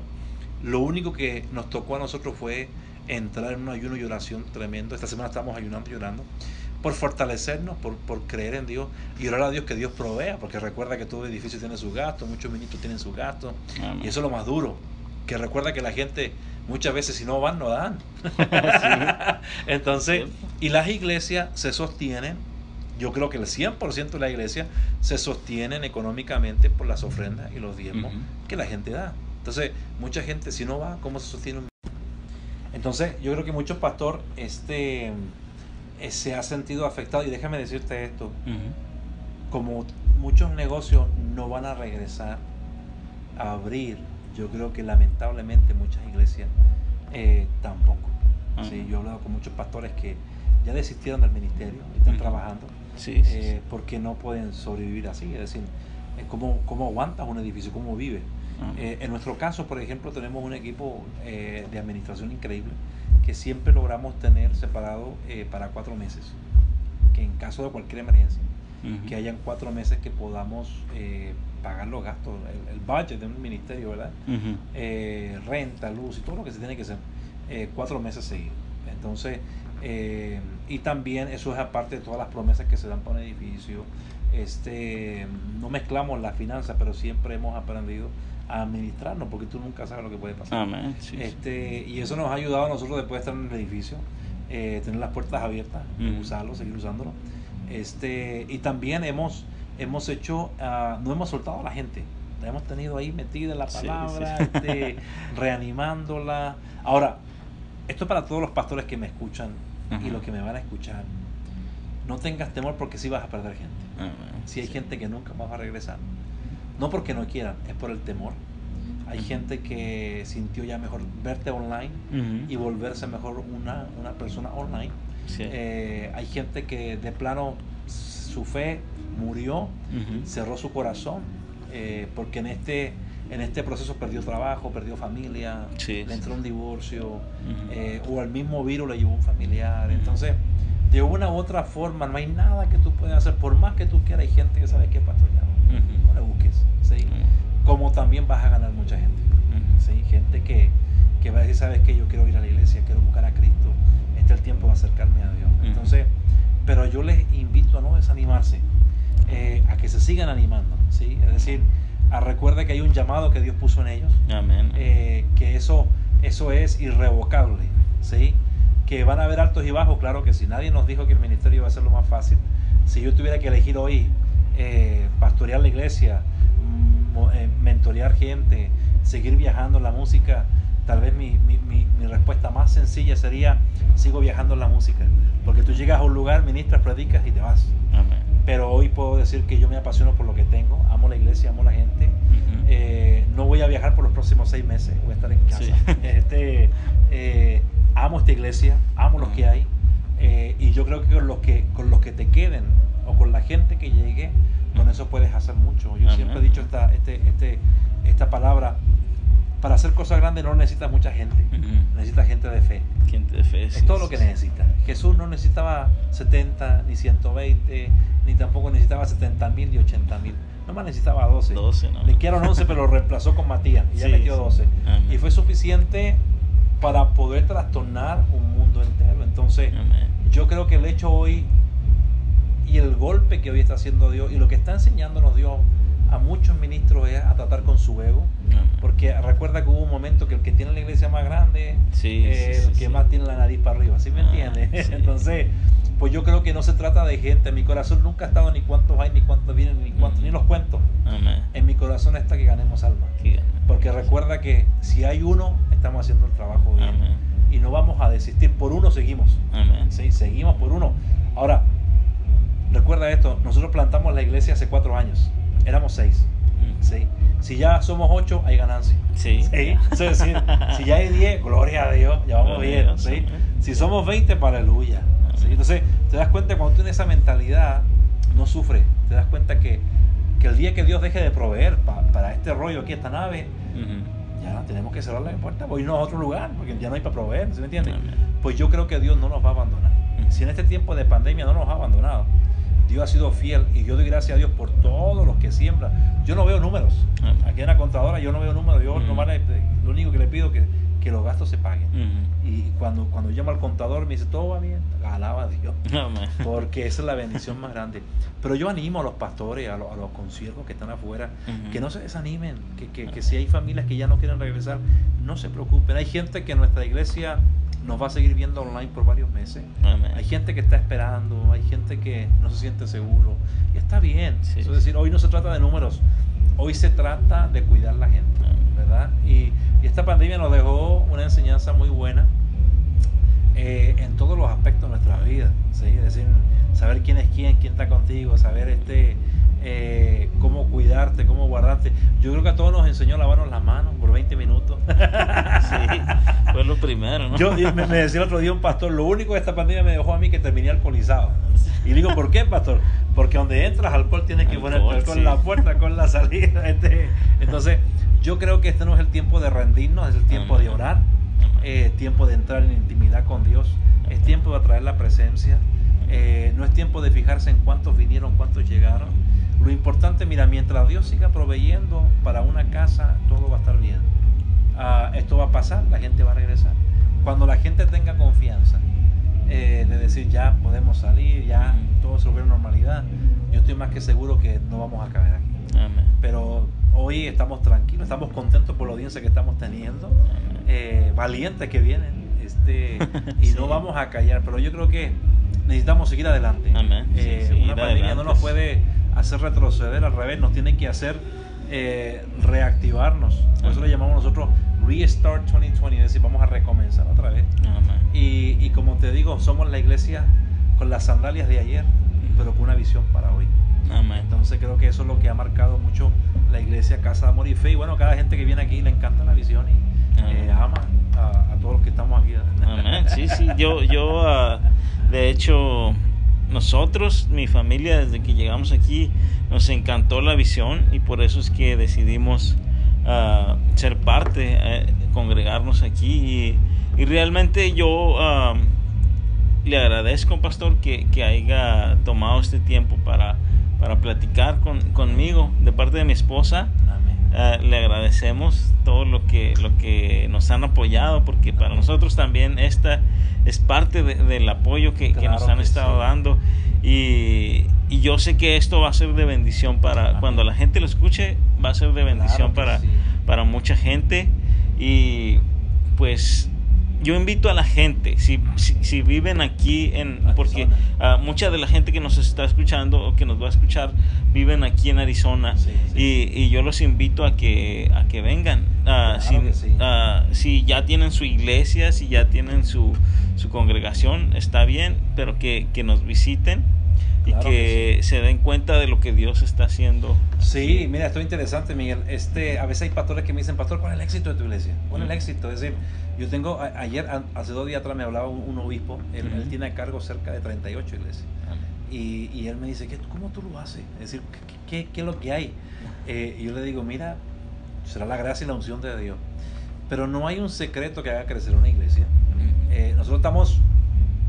Lo único que nos tocó a nosotros fue entrar en un ayuno y oración tremendo. Esta semana estamos ayunando y llorando por fortalecernos, por, por, creer en Dios y orar a Dios que Dios provea, porque recuerda que todo edificio tiene sus gastos, muchos ministros tienen sus gastos, y eso es lo más duro, que recuerda que la gente muchas veces si no van, no dan. Entonces, y las iglesias se sostienen, yo creo que el 100% de la iglesia se sostienen económicamente por las ofrendas y los diezmos que la gente da. Entonces, mucha gente si no va, ¿cómo se sostiene Entonces, yo creo que muchos pastores este se ha sentido afectado. Y déjame decirte esto, como muchos negocios no van a regresar a abrir, yo creo que lamentablemente muchas iglesias eh, tampoco. sí, yo he hablado con muchos pastores que ya desistieron del ministerio, están trabajando, eh, porque no pueden sobrevivir así. Es decir, ¿cómo, cómo aguantas un edificio? ¿Cómo vives? en nuestro caso, por ejemplo, tenemos un equipo de administración increíble que siempre logramos tener separado eh, para cuatro meses, que en caso de cualquier emergencia, que hayan cuatro meses que podamos eh, pagar los gastos, el, budget de un ministerio, ¿verdad? Eh, renta, luz y todo lo que se tiene que hacer, cuatro meses seguidos. Entonces, y también eso es aparte de todas las promesas que se dan para un edificio. Este, no mezclamos la finanza, pero siempre hemos aprendido a administrarnos, porque tú nunca sabes lo que puede pasar. este, y eso nos ha ayudado a nosotros después de estar en el edificio, eh, tener las puertas abiertas, usarlo, seguir usándolo. Este, y también hemos, hemos hecho, uh, no hemos soltado a la gente, la hemos tenido ahí metida en la palabra, Este, reanimándola. Ahora, esto es para todos los pastores que me escuchan y los que me van a escuchar. No tengas temor porque si vas a perder gente. si hay gente que nunca más va a regresar no porque no quieran, es por el temor. Hay gente que sintió ya mejor verte online y volverse mejor una, una persona online. Eh, hay gente que de plano su fe murió, cerró su corazón, eh, porque en este, en este proceso perdió trabajo, perdió familia, le entró un divorcio, eh, o al mismo virus le llevó un familiar. Entonces, de una u otra forma, no hay nada que tú puedas hacer, por más que tú quieras, hay gente que sabe que pastor no le busques, ¿sí? Como también vas a ganar mucha gente, ¿sí? Gente que, que va a decir, sabes que yo quiero ir a la iglesia, quiero buscar a Cristo, este es el tiempo de acercarme a Dios. Entonces, pero yo les invito a no desanimarse, eh, a que se sigan animando, ¿sí? Es decir, a recuerde que hay un llamado que Dios puso en ellos, Amén. Eh, que eso, eso es irrevocable, ¿sí? Que van a haber altos y bajos, claro que si nadie nos dijo que el ministerio iba a ser lo más fácil, si yo tuviera que elegir hoy eh, pastorear la iglesia, eh, mentorear gente, seguir viajando en la música, tal vez mi, mi, mi, respuesta más sencilla sería, sigo viajando en la música. Porque tú llegas a un lugar, ministras, predicas y te vas. Pero hoy puedo decir que yo me apasiono por lo que tengo, amo la iglesia, amo la gente. Eh, no voy a viajar por los próximos seis meses, voy a estar en casa. Este, amo esta iglesia, amo lo que hay. y yo creo que con los que, con los que te queden o con la gente que llegue, con eso puedes hacer mucho. Yo siempre he dicho esta, este, este, esta palabra, para hacer cosas grandes no necesitas mucha gente, Ujú. necesitas gente de fe. Gente de fe. Es todo lo que necesita. Jesús no necesitaba 70, ni 120, ni tampoco necesitaba 70 mil ni 80 mil. Nomás necesitaba 12. 12, ¿no? Le quedaron 11, pero lo reemplazó con Matías y ya Sí, metió sí. 12. Amén. Y fue suficiente para poder trastornar un mundo entero. Entonces, Amén. yo creo que el hecho hoy y el golpe que hoy está haciendo Dios y lo que está enseñándonos Dios a muchos ministros es a tratar con su ego. Porque recuerda que hubo un momento que el que tiene la iglesia más grande Sí, es sí, el sí, que sí. más tiene la nariz para arriba, ¿sí me Ah, entiendes? sí. Entonces, pues yo creo que no se trata de gente. En mi corazón nunca ha estado ni cuántos hay, ni cuántos vienen, ni cuántos, ni los cuentos. Amén. En mi corazón está que ganemos alma. Que- Porque recuerda que si hay uno, estamos haciendo el trabajo bien. Amén. Y no vamos a desistir. Por uno seguimos. Amén. Sí, seguimos por uno. Ahora, recuerda esto, nosotros plantamos la iglesia hace cuatro años, éramos seis. ¿sí? Si ya somos ocho, hay ganancia. Sí. ¿sí? Es decir, si ya hay diez, gloria a Dios, ya vamos Gloria bien. Dios. Si somos veinte, aleluya. ¿sí? Entonces, te das cuenta cuando tienes esa mentalidad, no sufre. Te das cuenta que, que el día que Dios deje de proveer pa- para este rollo aquí, esta nave, ya tenemos que cerrar la puerta, voy irnos a otro lugar, porque ya no hay para proveer, ¿sí me entiendes? Amén. Pues yo creo que Dios no nos va a abandonar. Si en este tiempo de pandemia no nos ha abandonado, Dios ha sido fiel y yo doy gracias a Dios por todos los que siembran. Yo no veo números. Aquí en la contadora yo no veo números. Yo Ujú. nomás le- lo único que le pido es que, que los gastos se paguen. Y cuando, cuando llamo al contador me dice, todo va bien, alaba a Dios. Amén. Porque esa es la bendición más grande. Pero yo animo a los pastores, a, los- a los conciervos que están afuera, que no se desanimen, que, que- que si hay familias que ya no quieren regresar, no se preocupen. Hay gente que en nuestra iglesia nos va a seguir viendo online por varios meses. Amén. Hay gente que está esperando, hay gente que no se siente seguro. Y está bien. Sí. Es decir, hoy no se trata de números, hoy se trata de cuidar la gente, Amén. ¿verdad? Y, y esta pandemia nos dejó una enseñanza muy buena eh, en todos los aspectos de nuestra vida. ¿sí? Es decir, saber quién es quién, quién está contigo, saber este eh, cómo cuidarte, cómo guardarte. Yo creo que a todos nos enseñó a lavarnos las manos por 20 minutos. Sí, fue lo primero, ¿no? Yo me, me decía el otro día un pastor, lo único que esta pandemia me dejó a mí que terminé alcoholizado. Y digo, ¿por qué, pastor? Porque donde entras alcohol tienes que poner Alcohol, con sí. la puerta, con la salida. este. Entonces, yo creo que este no es el tiempo de rendirnos, es el tiempo de orar, Amén. eh, tiempo de entrar en intimidad con Dios, es tiempo de atraer la presencia, eh, no es tiempo de fijarse en cuántos vinieron, cuántos llegaron. Lo importante, mira, mientras Dios siga proveyendo para una casa, todo va a estar bien. Ah, esto va a pasar, la gente va a regresar. Cuando la gente tenga confianza eh, de decir ya podemos salir, ya todo se a normalidad, yo estoy más que seguro que no vamos a caer aquí. Amén. Pero hoy estamos tranquilos, estamos contentos por la audiencia que estamos teniendo, eh, valientes que vienen, este, y Sí. no vamos a callar. Pero yo creo que necesitamos seguir adelante. Amén. Sí, Eh, una pandemia no nos puede hacer retroceder, al revés, nos tiene que hacer eh, reactivarnos. Por eso le llamamos nosotros Restart 2020, es decir, vamos a recomenzar otra vez. Y, y como te digo, somos la iglesia con las sandalias de ayer, pero con una visión para hoy. Amén. Entonces creo que eso es lo que ha marcado mucho la iglesia Casa de Amor y Fe. Y bueno, cada gente que viene aquí le encanta la visión y eh, ama a, a todos los que estamos aquí. Amén. Sí, sí. Yo, yo, ah, de hecho, nosotros, mi familia, desde que llegamos aquí, nos encantó la visión y por eso es que decidimos ah, ser parte, eh, congregarnos aquí y, realmente yo ah, le agradezco, pastor, que, que haya tomado este tiempo para, para platicar con, conmigo de parte de mi esposa. Ah, le agradecemos todo lo que lo que nos han apoyado porque para nosotros también esta es parte de- del apoyo que, que nos han que estado sí. dando y, y yo sé que esto va a ser de bendición para Amén. cuando la gente lo escuche va a ser de bendición Claro para sí. para mucha gente y pues yo invito a la gente, si, si, si viven aquí en, porque ah, mucha de la gente que nos está escuchando o que nos va a escuchar viven aquí en Arizona Sí, sí. Y, y yo los invito a que, a que vengan. Claro si, que sí. ah, si ya tienen su iglesia, si ya tienen su, su congregación, está bien, pero que, que nos visiten y Claro que, que se den cuenta de lo que Dios está haciendo. Sí, mira, esto es interesante, Miguel. Este, a veces hay pastores que me dicen, pastor, ¿cuál es el éxito de tu iglesia? ¿Cuál es el éxito? Es decir, yo tengo, a- ayer, a- hace dos días atrás me hablaba un, un obispo, él, Ujú. él tiene a cargo cerca de 38 iglesias. Y, y él me dice, ¿qué, ¿cómo tú lo haces? Es decir, ¿qué, qué- qué es lo que hay? Eh, y yo le digo, mira, será la gracia y la unción de Dios. Pero no hay un secreto que haga crecer una iglesia. Eh, nosotros estamos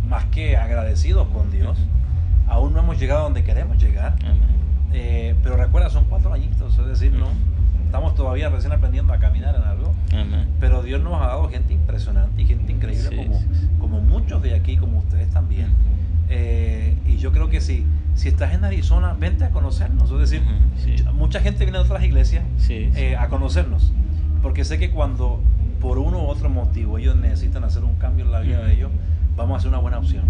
más que agradecidos con Dios. Aún no hemos llegado a donde queremos llegar. Eh, pero recuerda, son cuatro añitos, es decir, no estamos todavía recién aprendiendo a caminar en algo. Pero Dios nos ha dado gente impresionante y gente increíble como, como muchos de aquí, como ustedes también. Eh, y yo creo que si, si estás en Arizona, vente a conocernos. Es decir, mucha gente viene de otras iglesias eh, a conocernos. Porque sé que cuando por uno u otro motivo ellos necesitan hacer un cambio en la vida de ellos, vamos a hacer una buena opción.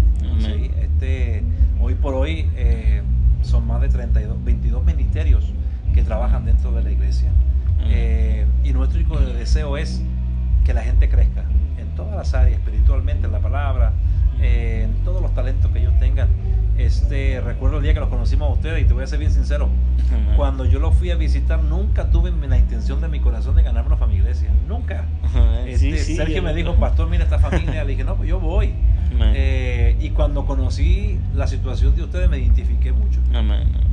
Este, hoy por hoy eh, son más de 32, 22 ministerios que trabajan dentro de la iglesia. y nuestro único deseo es que la gente crezca en todas las áreas, espiritualmente, en la palabra, en todos los talentos que ellos tengan. Este, recuerdo el día que los conocimos a ustedes y te voy a ser bien sincero, cuando yo los fui a visitar nunca tuve la intención de mi corazón de ganarme para mi iglesia, nunca. Este, Sergio me dijo, pastor, mira esta familia, le dije, no, pues yo voy. Eh, y cuando conocí la situación de ustedes me identifiqué mucho.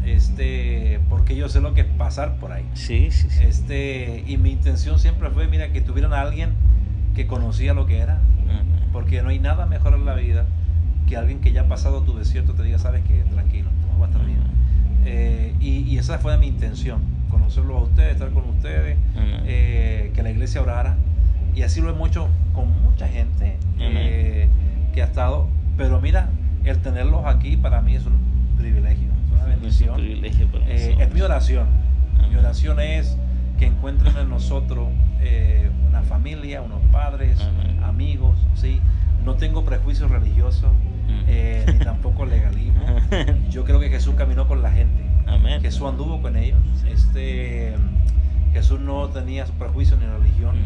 Este, porque yo sé lo que es pasar por ahí. Sí, sí, Este, y mi intención siempre fue, mira, que tuvieran a alguien que conocía lo que era, porque no hay nada mejor en la vida que alguien que ya ha pasado tu desierto te diga, sabes que tranquilo, todo va a estar bien. Eh, y, esa fue mi intención, conocerlos a ustedes, estar con ustedes, eh, que la iglesia orara. Y así lo hemos hecho con mucha gente eh, que ha estado. Pero mira, el tenerlos aquí para mí es un privilegio, es una bendición. Es, es mi oración. Mi oración es que encuentren en nosotros una familia, unos padres, amigos, ¿sí? No tengo prejuicios religiosos, eh, ni tampoco legalismo. Yo creo que Jesús caminó con la gente. Jesús anduvo con ellos. Este, Jesús no tenía prejuicios ni religión.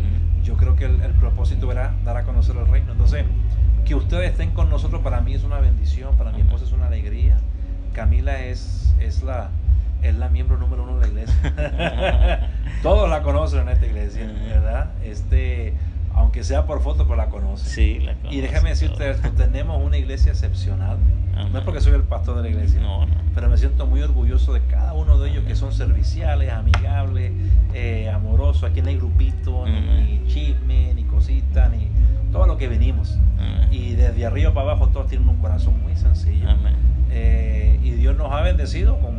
Yo creo que el, propósito era dar a conocer el reino. Entonces, que ustedes estén con nosotros para mí es una bendición, para mi esposa es una alegría. Camila es, es la, es la miembro número uno de la iglesia. Todos la conocen en esta iglesia, ¿verdad? Este, aunque sea por foto, pues la conoce. Sí, la Y déjame decirte esto, tenemos una iglesia excepcional. No es porque soy el pastor de la iglesia, pero me siento muy orgulloso de cada uno de ellos que son serviciales, amigables, eh, amorosos. Aquí no hay grupito, ni chisme, ni cosita, ni todo lo que venimos. Y desde arriba para abajo todos tienen un corazón muy sencillo. Eh, y Dios nos ha bendecido con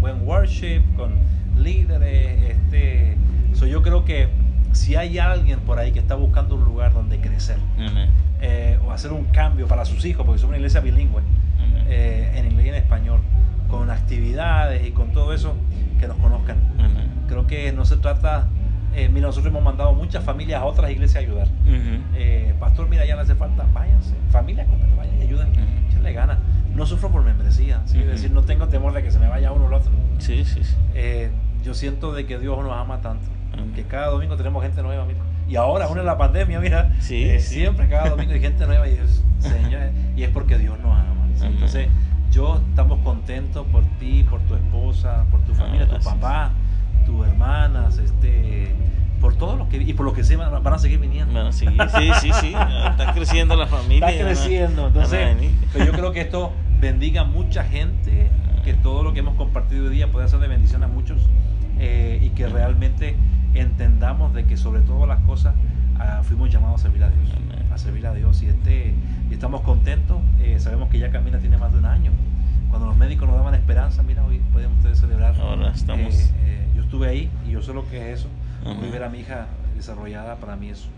buen worship, con líderes. Este, yo creo que si hay alguien por ahí que está buscando un lugar donde crecer eh, o hacer un cambio para sus hijos, porque somos una iglesia bilingüe, eh, en inglés y en español, con actividades y con todo eso, que nos conozcan. Creo que no se trata, eh, mira, nosotros hemos mandado muchas familias a otras iglesias a ayudar. Pastor, mira, ya no hace falta, váyanse, familias, vayan y ayuden, le gana. No sufro por membresía, es decir, no tengo temor de que se me vaya uno o el otro. Sí, sí, yo siento de que Dios nos ama tanto que cada domingo tenemos gente nueva, mira. Y ahora, aún en la pandemia, mira, eh, siempre cada domingo hay gente nueva y es, Señor, y es porque Dios nos ama. Entonces, yo estamos contentos por ti, por tu esposa, por tu familia, tu papá, tus hermanas, este por todo lo que y por lo que se van, van a seguir viniendo. A seguir, sí, sí, sí, está creciendo la familia. Está creciendo, entonces pues yo creo que esto bendiga a mucha gente, que todo lo que hemos compartido hoy día puede ser de bendición a muchos eh, y que realmente entendamos de que sobre todas las cosas ah, fuimos llamados a servir a Dios, a servir a Dios y, este, y estamos contentos, eh, sabemos que ya Camila tiene más de un año. Cuando los médicos nos daban esperanza, mira, hoy pueden ustedes celebrar. Ahora estamos. Eh, yo estuve ahí y yo sé lo que es eso. Hoy ver a mi hija desarrollada para mí es,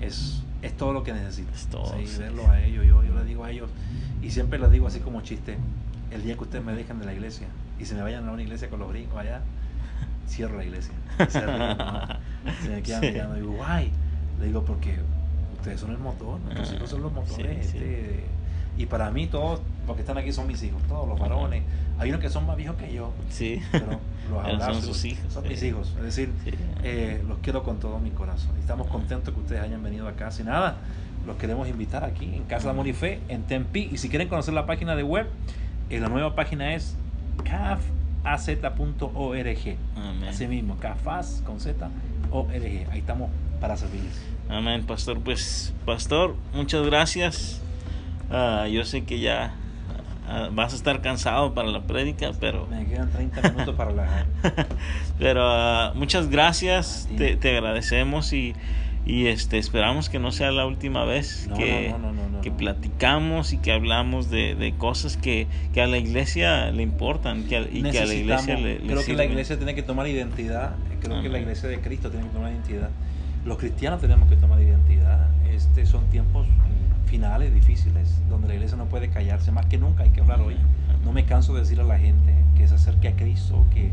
es, es todo lo que necesito. Es todo, verlo a ellos, yo, yo les digo a ellos y siempre les digo así como chiste, el día que ustedes me dejen de la iglesia y se me vayan a una iglesia con los brincos allá, cierro la iglesia. Se, me quedan mirando y digo, guay. Le digo, porque ustedes son el motor, nuestros hijos son los motores. este, y para mí todos los que están aquí son mis hijos, todos los varones. Hay unos que son más viejos que yo, sí. pero los abrazo, son sus hijos. Son mis hijos. Es decir, eh, los quiero con todo mi corazón. Estamos contentos que ustedes hayan venido acá. Sin nada, los queremos invitar aquí en Casa de Amor y Fe, en Tempi. Y si quieren conocer la página de web, eh, la nueva página es CAF az.org. Así mismo, cafaz con Z, ORG. Ahí estamos para servirles. Amén, pastor. Pues, pastor, muchas gracias. Ah, yo sé que ya ah, vas a estar cansado para la prédica, pero... Me quedan 30 minutos para la... pero ah, muchas gracias, te, te, agradecemos y, y, este esperamos que no sea la última vez que, que platicamos y que hablamos de, de cosas que, que, a la iglesia le importan que y que a la iglesia le, Creo que la iglesia tiene que tomar identidad, creo que la iglesia de Cristo tiene que tomar identidad. Los cristianos tenemos que tomar identidad. Este son tiempos finales difíciles, donde la iglesia no puede callarse más que nunca, hay que hablar hoy. No me canso de decir a la gente que se acerque a Cristo, que,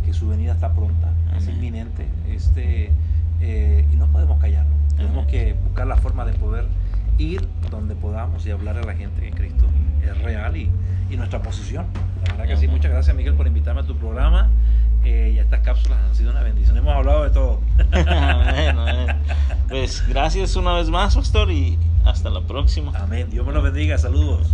que, su venida está pronta, es inminente, este, eh, y no podemos callarnos. Tenemos que buscar la forma de poder ir donde podamos y hablar a la gente que Cristo es real y, y nuestra posición. La verdad que sí, muchas gracias Miguel por invitarme a tu programa. Eh, y estas cápsulas han sido una bendición. Hemos hablado de todo. pues gracias una vez más, pastor, y hasta la próxima. Amén. Dios me lo bendiga. Saludos.